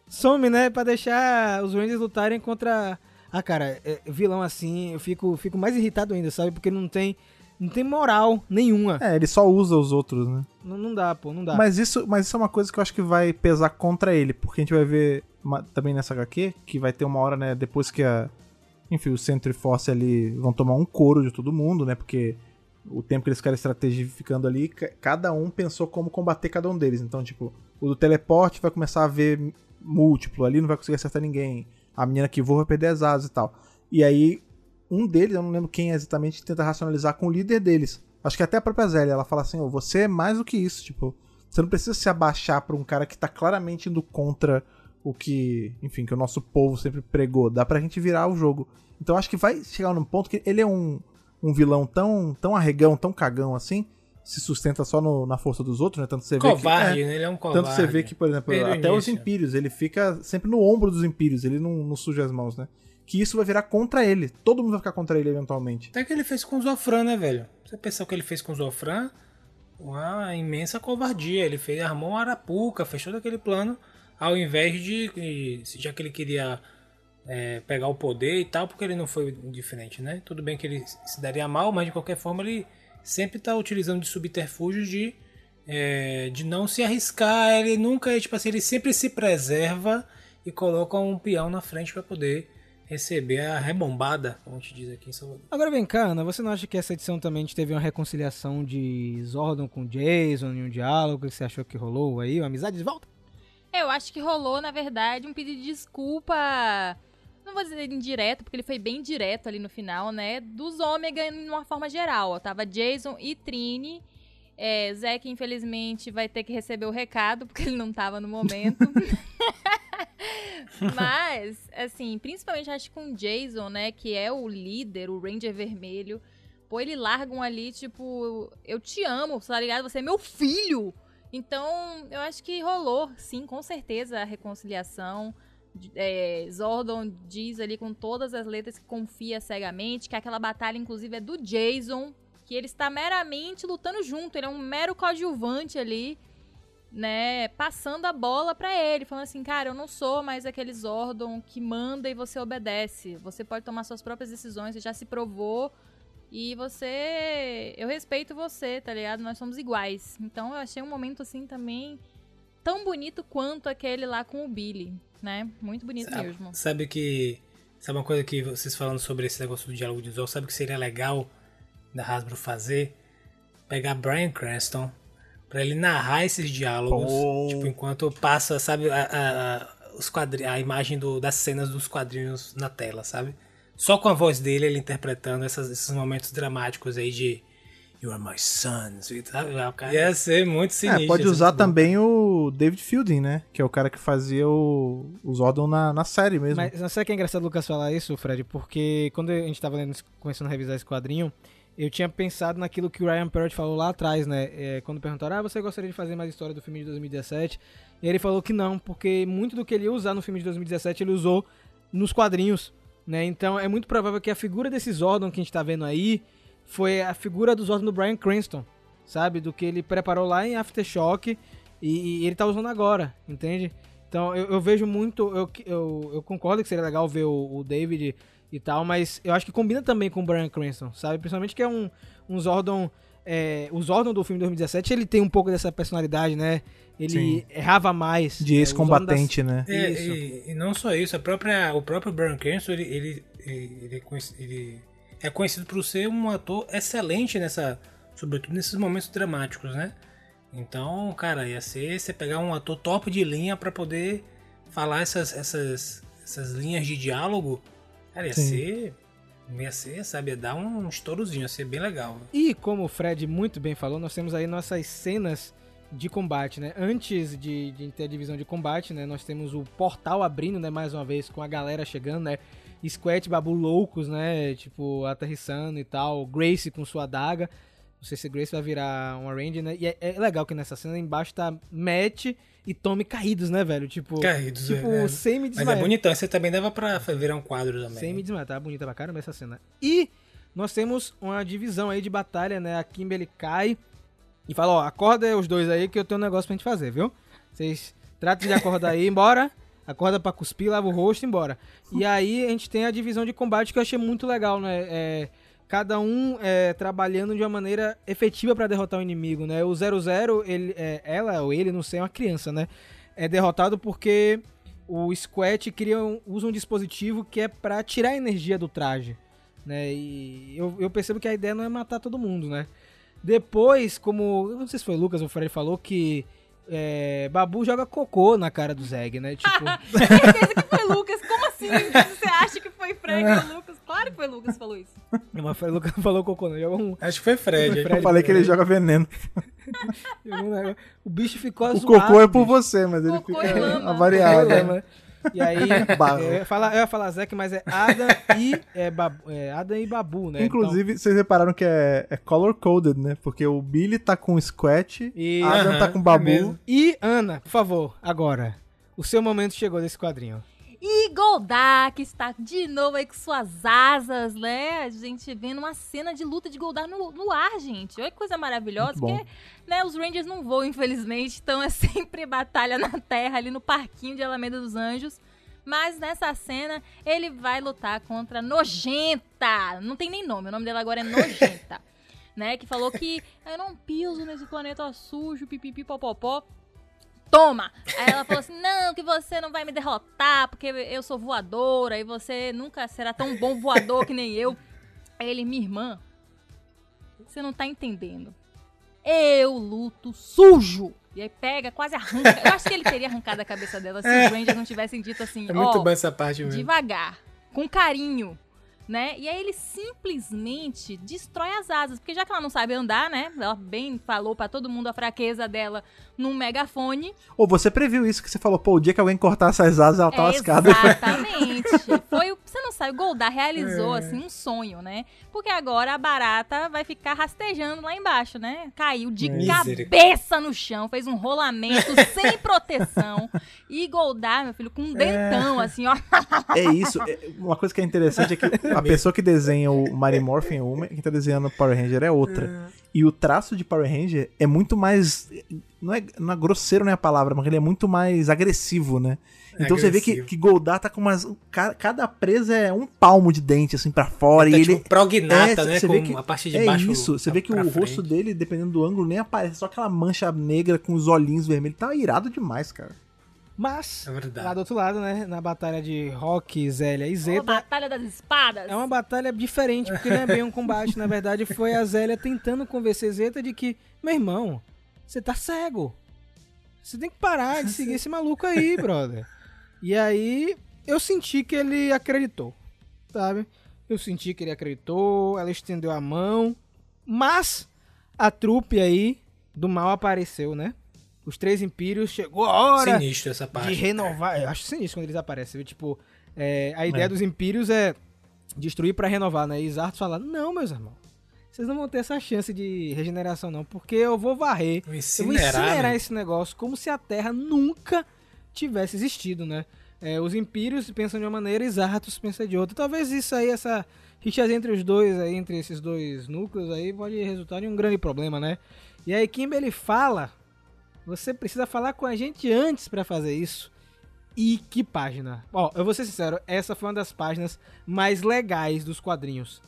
some, né? Pra deixar os Rangers lutarem contra. Ah, cara, é, vilão assim, eu fico, fico mais irritado ainda, sabe? Porque não tem, não tem moral nenhuma. É, ele só usa os outros, né? Não, não dá, pô, não dá. Mas isso, mas isso é uma coisa que eu acho que vai pesar contra ele, porque a gente vai ver uma- também nessa HQ que vai ter uma hora, né, depois que a. Enfim, o Centro e Force ali vão tomar um couro de todo mundo, né? Porque o tempo que eles ficaram estrategificando ali, ca- cada um pensou como combater cada um deles. Então, tipo, o do teleporte vai começar a ver múltiplo ali, não vai conseguir acertar ninguém. A menina que voa vai perder as asas e tal. E aí, um deles, eu não lembro quem é exatamente, tenta racionalizar com o líder deles. Acho que até a própria Zélia, ela fala assim, "Ô, você é mais do que isso, tipo, você não precisa se abaixar pra um cara que tá claramente indo contra o que, enfim, que o nosso povo sempre pregou. Dá pra gente virar o jogo. Então acho que vai chegar num ponto que ele é um, um vilão tão, tão arregão, tão cagão assim, se sustenta só no- na força dos outros, né? Tanto você vê que, Covarde, é, né? Ele é um covarde. tanto você vê que, por exemplo, Desde o até os início. Impérios, ele fica sempre no ombro dos Impérios, ele não, não suja as mãos, né? Que isso vai virar contra ele. Todo mundo vai ficar contra ele eventualmente. Até que ele fez com o Zofran, né, velho? Você pensar o que ele fez com o Zofran, uma imensa covardia. Ele fez, armou uma arapuca, fez todo aquele plano, ao invés de, de- já que ele queria é, pegar o poder e tal, porque ele não foi diferente, né? Tudo bem que ele se daria mal, mas de qualquer forma ele sempre tá utilizando de subterfúgios de, é, de não se arriscar. Ele nunca, tipo assim, ele sempre se preserva e coloca um peão na frente para poder receber a rebombada, como a gente diz aqui em Salvador. Agora vem cá, Ana, você não acha que essa edição também teve uma reconciliação de Zordon com Jason e um diálogo que você achou que rolou aí? Uma amizade de volta? Eu acho que rolou, na verdade, um pedido de desculpa. Não vou dizer indireto, porque ele foi bem direto ali no final, né? Dos Ômega de uma forma geral. Ó. Tava Jason e Trini. É, Zack, infelizmente, vai ter que receber o recado, porque ele não tava no momento. [LAUGHS] Mas, assim, principalmente acho que com o Jason, né, que é o líder, o Ranger Vermelho, pô, ele largam ali, tipo, eu te amo, tá ligado? Você é meu filho! Então, eu acho que rolou, sim, com certeza, a reconciliação. É, Zordon diz ali com todas as letras que confia cegamente, que aquela batalha, inclusive, é do Jason, que ele está meramente lutando junto, ele é um mero coadjuvante ali, né, passando a bola pra ele, falando assim, cara, eu não sou mais aquele Zordon que manda e você obedece. Você pode tomar suas próprias decisões, você já se provou e você, eu respeito você, tá ligado? Nós somos iguais. Então eu achei um momento assim também tão bonito quanto aquele lá com o Billy, né? Muito bonito Sabe, mesmo. sabe que. Sabe uma coisa que vocês falando sobre esse negócio do diálogo de Zol, sabe que seria legal da Hasbro fazer? Pegar Brian Cranston pra ele narrar esses diálogos, Oh. tipo, enquanto passa, sabe, a, a, a- os quadri a imagem do- das cenas dos quadrinhos na tela, sabe? Só com a voz dele, ele interpretando essas- esses momentos dramáticos aí de You are my son, sabe? O cara- Ia ser muito sinistro. É, pode usar também o David Fielding, né? Que é o cara que fazia o, o Zordon na, na série mesmo. Mas sabe que é engraçado o Lucas falar isso, Fred? Porque quando a gente tava lendo, começando a revisar esse quadrinho, eu tinha pensado naquilo que o Ryan Parrott falou lá atrás, né? É, quando perguntaram, ah, você gostaria de fazer mais história do filme de 2017? E ele falou que não, porque muito do que ele ia usar no filme de 2017 ele usou nos quadrinhos, né? Então é muito provável que a figura desse Zordon que a gente tá vendo aí foi a figura do Zordon do Brian Cranston, sabe? Do que ele preparou lá em Aftershock e, e ele tá usando agora, entende? Então eu, eu vejo muito, eu, eu, eu concordo que seria legal ver o, o David e tal, mas eu acho que combina também com o Brian Cranston, sabe? Principalmente que é um, um Zordon. É, o Zordon do filme de 2017 ele tem um pouco dessa personalidade, né? Ele Sim. errava mais. De É, Zordon ex-combatente, né? É, Isso. e, e não só isso, a própria, o próprio Brian Cranston, ele, ele, ele, ele é conhecido por ser um ator excelente nessa, sobretudo nesses momentos dramáticos, né? Então, cara, ia ser você pegar um ator top de linha pra poder falar essas, essas, essas linhas de diálogo, cara, ia Sim. ser, ia ser, sabe, ia dar um estouroszinho, ia ser bem legal. E como o Fred muito bem falou, nós temos aí nossas cenas de combate, né? Antes de, de ter a divisão de combate, né? Nós temos o portal abrindo, né? Mais uma vez, com a galera chegando, né? Squat e Babu loucos, né? Tipo, aterrissando e tal. Grace com sua adaga. Não sei se Grace vai virar uma range, né? E é, é legal que nessa cena embaixo tá Matt e Tommy caídos, né, velho? Tipo, Caídos, tipo é, é. sem me Mas é desmaiar. bonitão, você também dava pra virar um quadro também. Sem me desmaiar, tá bonita pra caramba essa cena. E nós temos uma divisão aí de batalha, né? A Kimberly cai e fala, ó, acorda os dois aí que eu tenho um negócio pra gente fazer, viu? Vocês tratem de acordar aí, embora. Acorda pra cuspir, lava o rosto e embora. E aí a gente tem a divisão de combate que eu achei muito legal, né? É, cada um é, trabalhando de uma maneira efetiva pra derrotar o inimigo, né? O 00, ele, é, ela ou ele, não sei, é uma criança, né? É derrotado porque o Squat cria um, usa um dispositivo que é pra tirar a energia do traje, né? E eu, eu percebo que a ideia não é matar todo mundo, né? Depois, como. Não sei se foi o Lucas ou o Fred falou que. É, Babu joga cocô na cara do Zeg, né? [LAUGHS] Tipo. Certeza que foi Lucas. Como assim? Você acha que foi Fred ou Lucas? Claro que foi Lucas que falou isso. Mas o Lucas não falou cocô, não. Joga um, Acho que foi Fred. Fred. Eu falei que ele joga veneno. joga negócio. O bicho ficou O zoado. cocô é por bicho. você, mas ele Cocô fica lama. avariado. É, né? E aí, [LAUGHS] Barro. eu ia falar, eu ia falar Zek, mas é Adam e é, Babu, é, Adam e Babu, né? Inclusive, vocês repararam que é, é color-coded, né? Porque o Billy tá com Squat, E- Adam Aham, tá com é Babu. mesmo. E Ana, por favor, agora. O seu momento chegou nesse quadrinho. E Goldar, está de novo aí com suas asas, né? A gente vendo uma cena de luta de Goldar no, no ar, gente. Olha que coisa maravilhosa, porque né, os Rangers não voam, infelizmente, então é [LAUGHS] sempre batalha na terra, ali no parquinho de Alameda dos Anjos. Mas nessa cena, ele vai lutar contra Nojenta. Não tem nem nome, o nome dela agora é Nojenta. [LAUGHS] né? Que falou que eu não piso nesse planeta sujo, pipipi, popopó. Toma! Aí ela falou assim: não, que você não vai me derrotar, porque eu sou voadora e você nunca será tão bom voador que nem eu. Aí ele, minha irmã, você não tá entendendo. Eu luto sujo. E aí pega, quase arranca. Eu acho que ele teria arrancado a cabeça dela se os Rangers não tivessem dito assim: É muito ó, bom essa parte mesmo. devagar, com carinho, né? E aí ele simplesmente destrói as asas, porque já que ela não sabe andar, né? Ela bem falou pra todo mundo a fraqueza dela num megafone. Ou você previu isso que você falou, pô, o dia que alguém cortar essas asas, ela tá É, lascada. Exatamente. [LAUGHS] Foi o, você não sabe, o Goldar realizou É. assim um sonho, né? Porque agora a barata vai ficar rastejando lá embaixo, né? Caiu de Misericórdia. cabeça no chão, fez um rolamento [LAUGHS] sem proteção. E Goldar, meu filho, com um dentão assim, ó. É isso. É, Uma coisa que é interessante é que a pessoa que desenha o Mighty Morphin é uma, quem tá desenhando o Power Ranger é outra. E o traço de Power Ranger é muito mais. Não é, não é grosseiro, não é a palavra, mas ele é muito mais agressivo, né? Então você vê que, Agressivo. que Goldar tá com umas. ca- Cada presa é um palmo de dente, assim, pra fora. Tá e tipo ele. prognata, É, né? você Com vê que- a parte de é baixo. isso, você vê que o rosto frente. dele, dependendo do ângulo, nem aparece. Só aquela mancha negra com os olhinhos vermelhos. Tá irado demais, cara. Mas, É lá do outro lado, né? Na batalha de Rock, Zélia e Zeta, Batalha das Espadas. é uma batalha diferente, porque não é bem um combate. Na verdade, foi a Zélia tentando convencer Zeta de que, meu irmão, você tá cego. Você tem que parar de seguir esse maluco aí, [LAUGHS] brother. E aí, eu senti que ele acreditou, sabe? Eu senti que ele acreditou, ela estendeu a mão, mas a trupe aí do mal apareceu, né? Os três impérios, chegou a hora Sinistro essa parte. de renovar. Eu acho sinistro quando eles aparecem. Tipo, é, a ideia É. dos Impérios é destruir pra renovar, né? E Zartos fala: Não, meus irmãos. Vocês não vão ter essa chance de regeneração, não. Porque eu vou varrer. Eu vou incinerar, incinerar né? esse negócio como se a Terra nunca tivesse existido, né? É, os Impérios pensam de uma maneira e Zartos pensa de outra. Talvez isso aí, essa Rixas entre os dois, aí, entre esses dois núcleos aí, pode resultar em um grande problema, né? E aí, Kimber, ele fala, você precisa falar com a gente antes pra fazer isso. E que página? Ó, eu vou ser sincero, essa foi uma das páginas mais legais dos quadrinhos.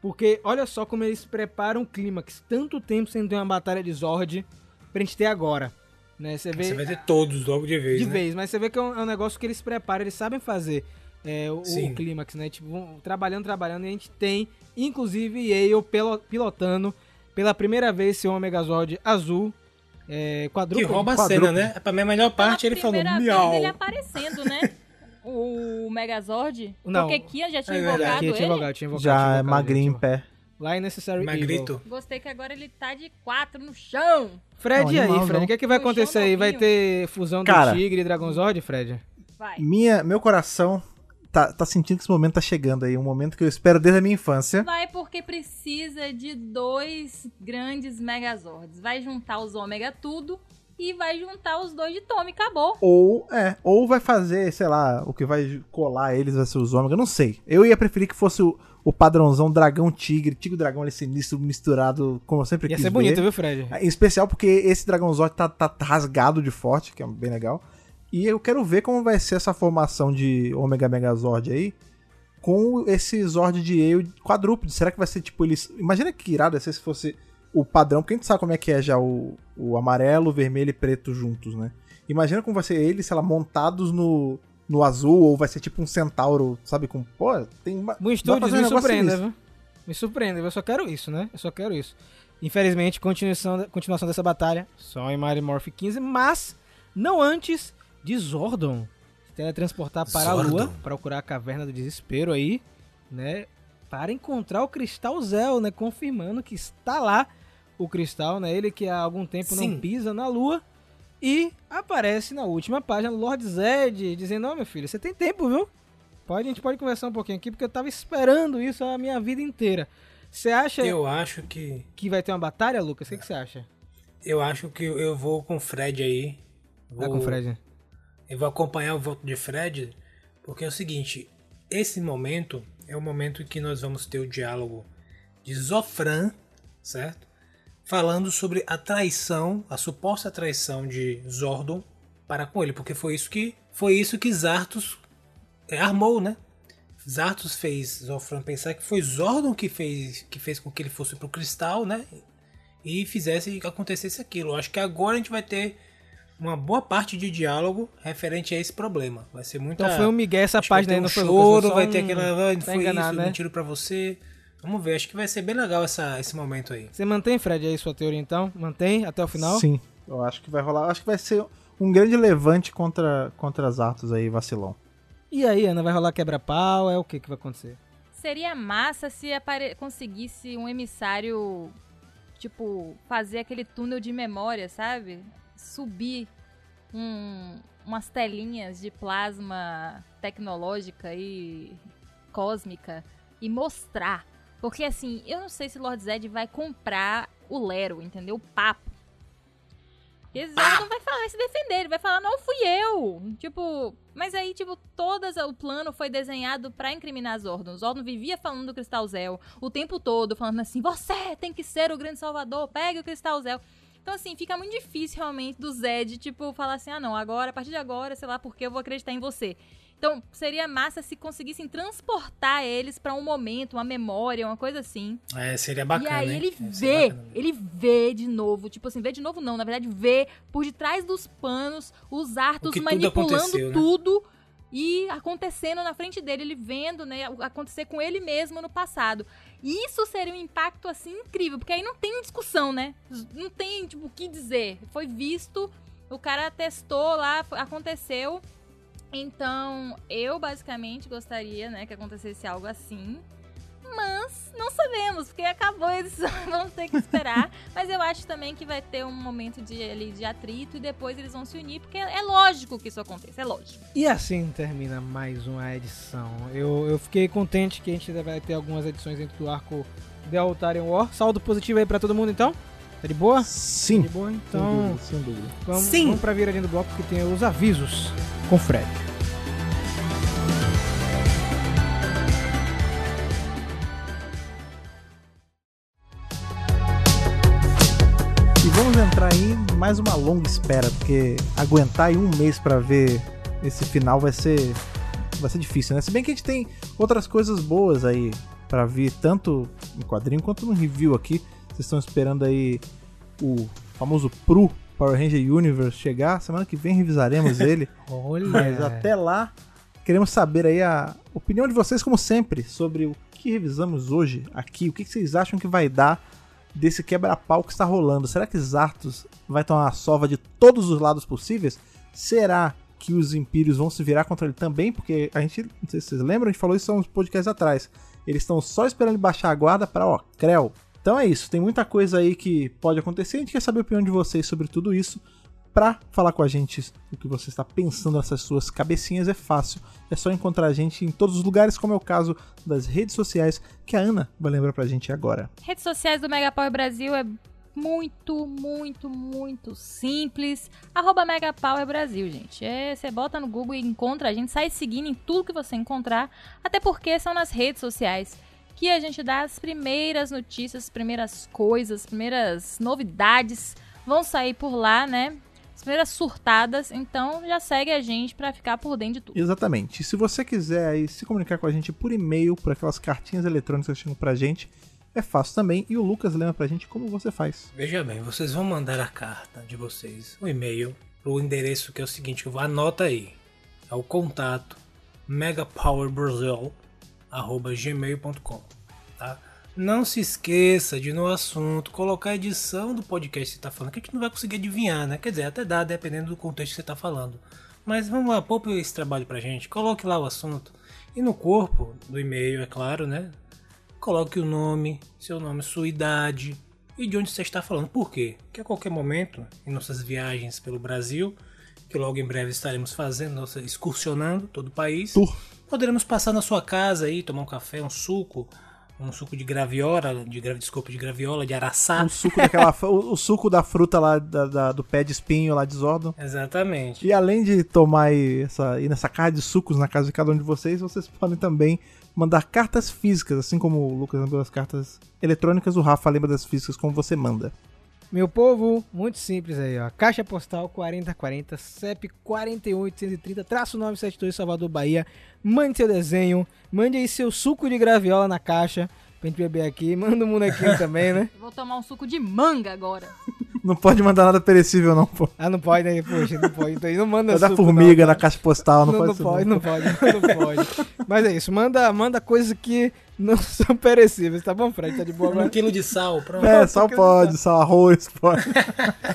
Porque olha só como eles preparam o clímax. Tanto tempo sem ter uma batalha de Zord pra gente ter agora. Né? Você vê Você vai ter todos logo de vez, de né? vez, mas você vê que é um, é um negócio que eles preparam, eles sabem fazer é, o, o clímax, né? Tipo, trabalhando, trabalhando, e a gente tem, inclusive, Yale pelo- pilotando pela primeira vez seu Megazord azul. É, Que quadrúpede. rouba a cena, né? Pra mim, a melhor parte, ele falou primeira miau. vez ele aparecendo, né? O Megazord. Não. Porque Kia já tinha É invocado tinha invocado, tinha invocado, Já tinha é invocado, magrinho em pé. Lá em Necessary Evil. Magrito. Gostei que agora ele tá de quatro no chão. Fred, Não, e aí, animal, Fred? não. O que, é que vai acontecer aí? Vai ter fusão Cara. do Tigre e Dragonzord, Fred? Vai. Minha, meu coração tá, tá sentindo que esse momento tá chegando aí. Um momento que eu espero desde a minha infância. Vai porque precisa de dois grandes Megazords. Vai juntar os Ômega tudo e vai juntar os dois de Tommy. Acabou. Ou, é, ou vai fazer, sei lá, o que vai colar eles vai ser os ômega, não sei. Eu ia preferir que fosse o, o padrãozão dragão tigre, tigre dragão ali sinistro misturado, como eu sempre Ia quis ser ver. bonito, viu, Fred? Em especial porque esse Dragonzord tá, tá rasgado de forte, que é bem legal. E eu quero ver como vai ser essa formação de Omega Megazord aí com esse Zord de Eio quadrúpede. Será que vai ser tipo eles. Imagina que irado ia ser se fosse o padrão, porque a gente sabe como é que é já o, o amarelo, o vermelho e preto juntos, né? Imagina como vai ser eles, sei lá, montados no, no azul, ou vai ser tipo um centauro, sabe? Com. Pô, tem. uma- um me negócio surpreenda, sinistro. viu? Me surpreende, eu só quero isso, né? Eu só quero isso. Infelizmente, continuação, continuação dessa batalha só em Mario Morph 15, mas não antes de Zordon se teletransportar para a Zordon. Lua, procurar a Caverna do Desespero aí, né? Para encontrar o Cristal Zel, né? Confirmando que está lá o Cristal, né? Ele que há algum tempo não Sim. pisa na Lua. E aparece na última página Lord Zed dizendo: Ó, meu filho, você tem tempo, viu? Pode, a gente pode conversar um pouquinho aqui, porque eu tava esperando isso a minha vida inteira. Você acha Eu acho que. que vai ter uma batalha, Lucas? O que, que você acha? Eu acho que eu vou com o Fred aí. Vai Vou- com o Fred. Eu vou acompanhar o voto de Fred, porque é o seguinte: esse momento é o momento em que nós vamos ter o diálogo de Zofran, certo? Falando sobre a traição, a suposta traição de Zordon para com ele, porque foi isso que foi isso que Zartos é, armou, né? Zartos fez Zofran pensar que foi Zordon que fez que fez com que ele fosse pro cristal, né? E fizesse que acontecesse aquilo. Acho que agora a gente vai ter uma boa parte de diálogo referente a esse problema. Vai ser muito. Então foi um migué essa página aí, um não foi choro, Lucas? Vai um- ter aquela. Ah, foi enganar, isso, né? mentira pra você. Vamos ver, acho que vai ser bem legal essa, esse momento aí. Você mantém, Fred, aí sua teoria então? Mantém até o final? Sim, eu acho que vai rolar. Acho que vai ser um grande levante contra, contra as Atos aí, vacilão. E aí, Ana, vai rolar quebra-pau? É o que que vai acontecer? Seria massa se apare- conseguisse um emissário, tipo, fazer aquele túnel de memória, sabe? Subir um- umas telinhas de plasma tecnológica e cósmica e mostrar. Porque assim, eu não sei se Lord Zed vai comprar o Lero, entendeu? O papo. Porque Zed não vai falar, vai se defender, ele vai falar, não fui eu. Tipo, mas aí, tipo, todas o plano foi desenhado pra incriminar Zordon. Zordon vivia falando do Cristal Zel o tempo todo, falando assim, você tem que ser o grande salvador, pegue o Cristal Zel. Então, assim, fica muito difícil realmente do Zed, tipo, falar assim, ah, não, agora, a partir de agora, sei lá, porque eu vou acreditar em você. Então, seria massa se conseguissem transportar eles pra um momento, uma memória, uma coisa assim. É, seria bacana. E aí ele É, vê, ele vê de novo, tipo assim, vê de novo não, na verdade vê por detrás dos panos os Arthur O que tudo manipulando aconteceu, né? tudo e acontecendo na frente dele, ele vendo, né, acontecer com ele mesmo no passado. Isso seria um impacto assim incrível, porque aí não tem discussão, né? Não tem tipo o que dizer. Foi visto, o cara testou lá, aconteceu. Então, eu basicamente gostaria, né, que acontecesse algo assim. Não sabemos, porque acabou, eles [LAUGHS] vamos ter que esperar. Mas eu acho também que vai ter um momento de, ali, de atrito e depois eles vão se unir, porque é lógico que isso aconteça, é lógico. E assim termina mais uma edição. Eu, eu fiquei contente que a gente vai ter algumas edições dentro do arco The Altarian War. Saldo positivo aí pra todo mundo então? Tá de boa? Sim. De boa? Sem Então dúvida, sem dúvida. vamos, Sim. vamos pra viradinha do bloco que tem os avisos com Fred. Entrar aí em mais uma longa espera, porque aguentar aí um mês pra ver esse final vai ser vai ser difícil, né? Se bem que a gente tem outras coisas boas aí pra vir, tanto no quadrinho quanto no review aqui. Vocês estão esperando aí o famoso Pru Power Ranger Universe chegar. Semana que vem revisaremos [LAUGHS] ele. Olha. Mas até lá, queremos saber aí a opinião de vocês, como sempre, sobre o que revisamos hoje aqui. O que vocês acham que vai dar desse quebra-pau que está rolando? Será que Zartos vai tomar a sova de todos os lados possíveis? Será que os Impérios vão se virar contra ele também? Porque a gente, não sei se vocês lembram, a gente falou isso há uns podcasts atrás. Eles estão só esperando ele baixar a guarda para, ó, Creu. Então é isso, tem muita coisa aí que pode acontecer. A gente quer saber a opinião de vocês sobre tudo isso. Pra falar com a gente o que você está pensando nessas suas cabecinhas é fácil. É só encontrar a gente em todos os lugares, como é o caso das redes sociais, que a Ana vai lembrar pra gente agora. Redes sociais do Megapower Brasil é muito, muito, muito simples. Arroba Megapower Brasil, gente. É, você bota no Google e encontra a gente, sai seguindo em tudo que você encontrar. Até porque são nas redes sociais que a gente dá as primeiras notícias, as primeiras coisas, as primeiras novidades. Vão sair por lá, né? As primeiras surtadas. Então já segue a gente pra ficar por dentro de tudo. Exatamente. E se você quiser aí se comunicar com a gente por e-mail, por aquelas cartinhas eletrônicas que chegam pra gente, é fácil também. E o Lucas lembra pra gente como você faz. Veja bem, vocês vão mandar a carta de vocês, o e-mail, pro endereço que é o seguinte, eu vou anota aí. É o contato megapowerbrasil@gmail.com, tá? Não se esqueça de no assunto colocar a edição do podcast que você está falando, que a gente não vai conseguir adivinhar, né? Quer dizer, até dá, dependendo do contexto que você está falando. Mas vamos lá, poupe esse trabalho pra gente, coloque lá o assunto. E no corpo do e-mail, é claro, né? Coloque o nome, seu nome, sua idade e de onde você está falando. Por quê? Porque a qualquer momento, em nossas viagens pelo Brasil, que logo em breve estaremos fazendo, nossa, excursionando todo o país, Tour. poderemos passar na sua casa aí, tomar um café, um suco, um suco de graviola, de, gra- desculpa, de graviola, de araçá. O suco daquela. o, [LAUGHS] o suco da fruta lá da- da- do pé de espinho lá de Zordon. Exatamente. E além de tomar essa, ir nessa casa de sucos na casa de cada um de vocês, vocês podem também mandar cartas físicas, assim como o Lucas mandou as cartas eletrônicas, o Rafa lembra das físicas como você manda. Meu povo, muito simples aí, ó. Caixa postal 4040, CEP 41830, traço 972, Salvador, Bahia. Mande seu desenho, mande aí seu suco de graviola na caixa pra gente beber aqui. Manda um bonequinho [LAUGHS] também, né? Eu Vou tomar um suco de manga agora. Não pode mandar nada perecível, não, pô. Ah, não pode, né? Poxa, não pode. Então não manda suco, formiga não, na caixa postal, não, Não, pode não isso, pode, não pode, não pode. Mas é isso, manda, manda coisas que não [LAUGHS] são perecíveis, tá bom, Fred? Tá de boa Um agora? quilo de sal, pronto. É, sal pode, sal arroz pode.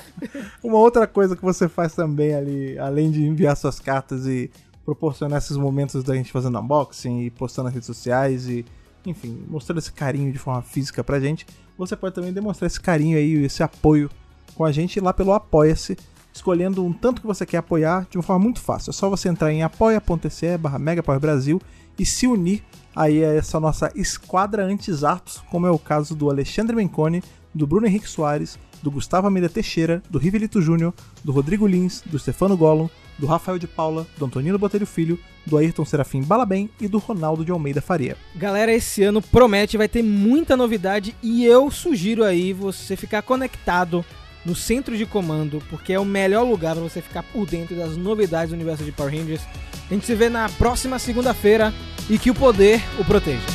[LAUGHS] Uma outra coisa que você faz também ali, além de enviar suas cartas e proporcionar esses momentos da gente fazendo unboxing e postando nas redes sociais e, enfim, mostrando esse carinho de forma física pra gente, você pode também demonstrar esse carinho aí, esse apoio com a gente lá pelo Apoia-se, escolhendo um tanto que você quer apoiar de uma forma muito fácil. É só você entrar em apoia.se barra Brasil e se unir aí a essa nossa esquadra anti-atos, como é o caso do Alexandre Menconi, do Bruno Henrique Soares, do Gustavo Almeida Teixeira, do Rivelito Júnior, do Rodrigo Lins, do Stefano Gollum, do Rafael de Paula, do Antonino Botelho Filho, do Ayrton Serafim Balabem e do Ronaldo de Almeida Faria. Galera, esse ano promete, vai ter muita novidade e eu sugiro aí você ficar conectado no centro de comando, porque é o melhor lugar para você ficar por dentro das novidades do universo de Power Rangers. A gente se vê na próxima segunda-feira e que o poder o proteja.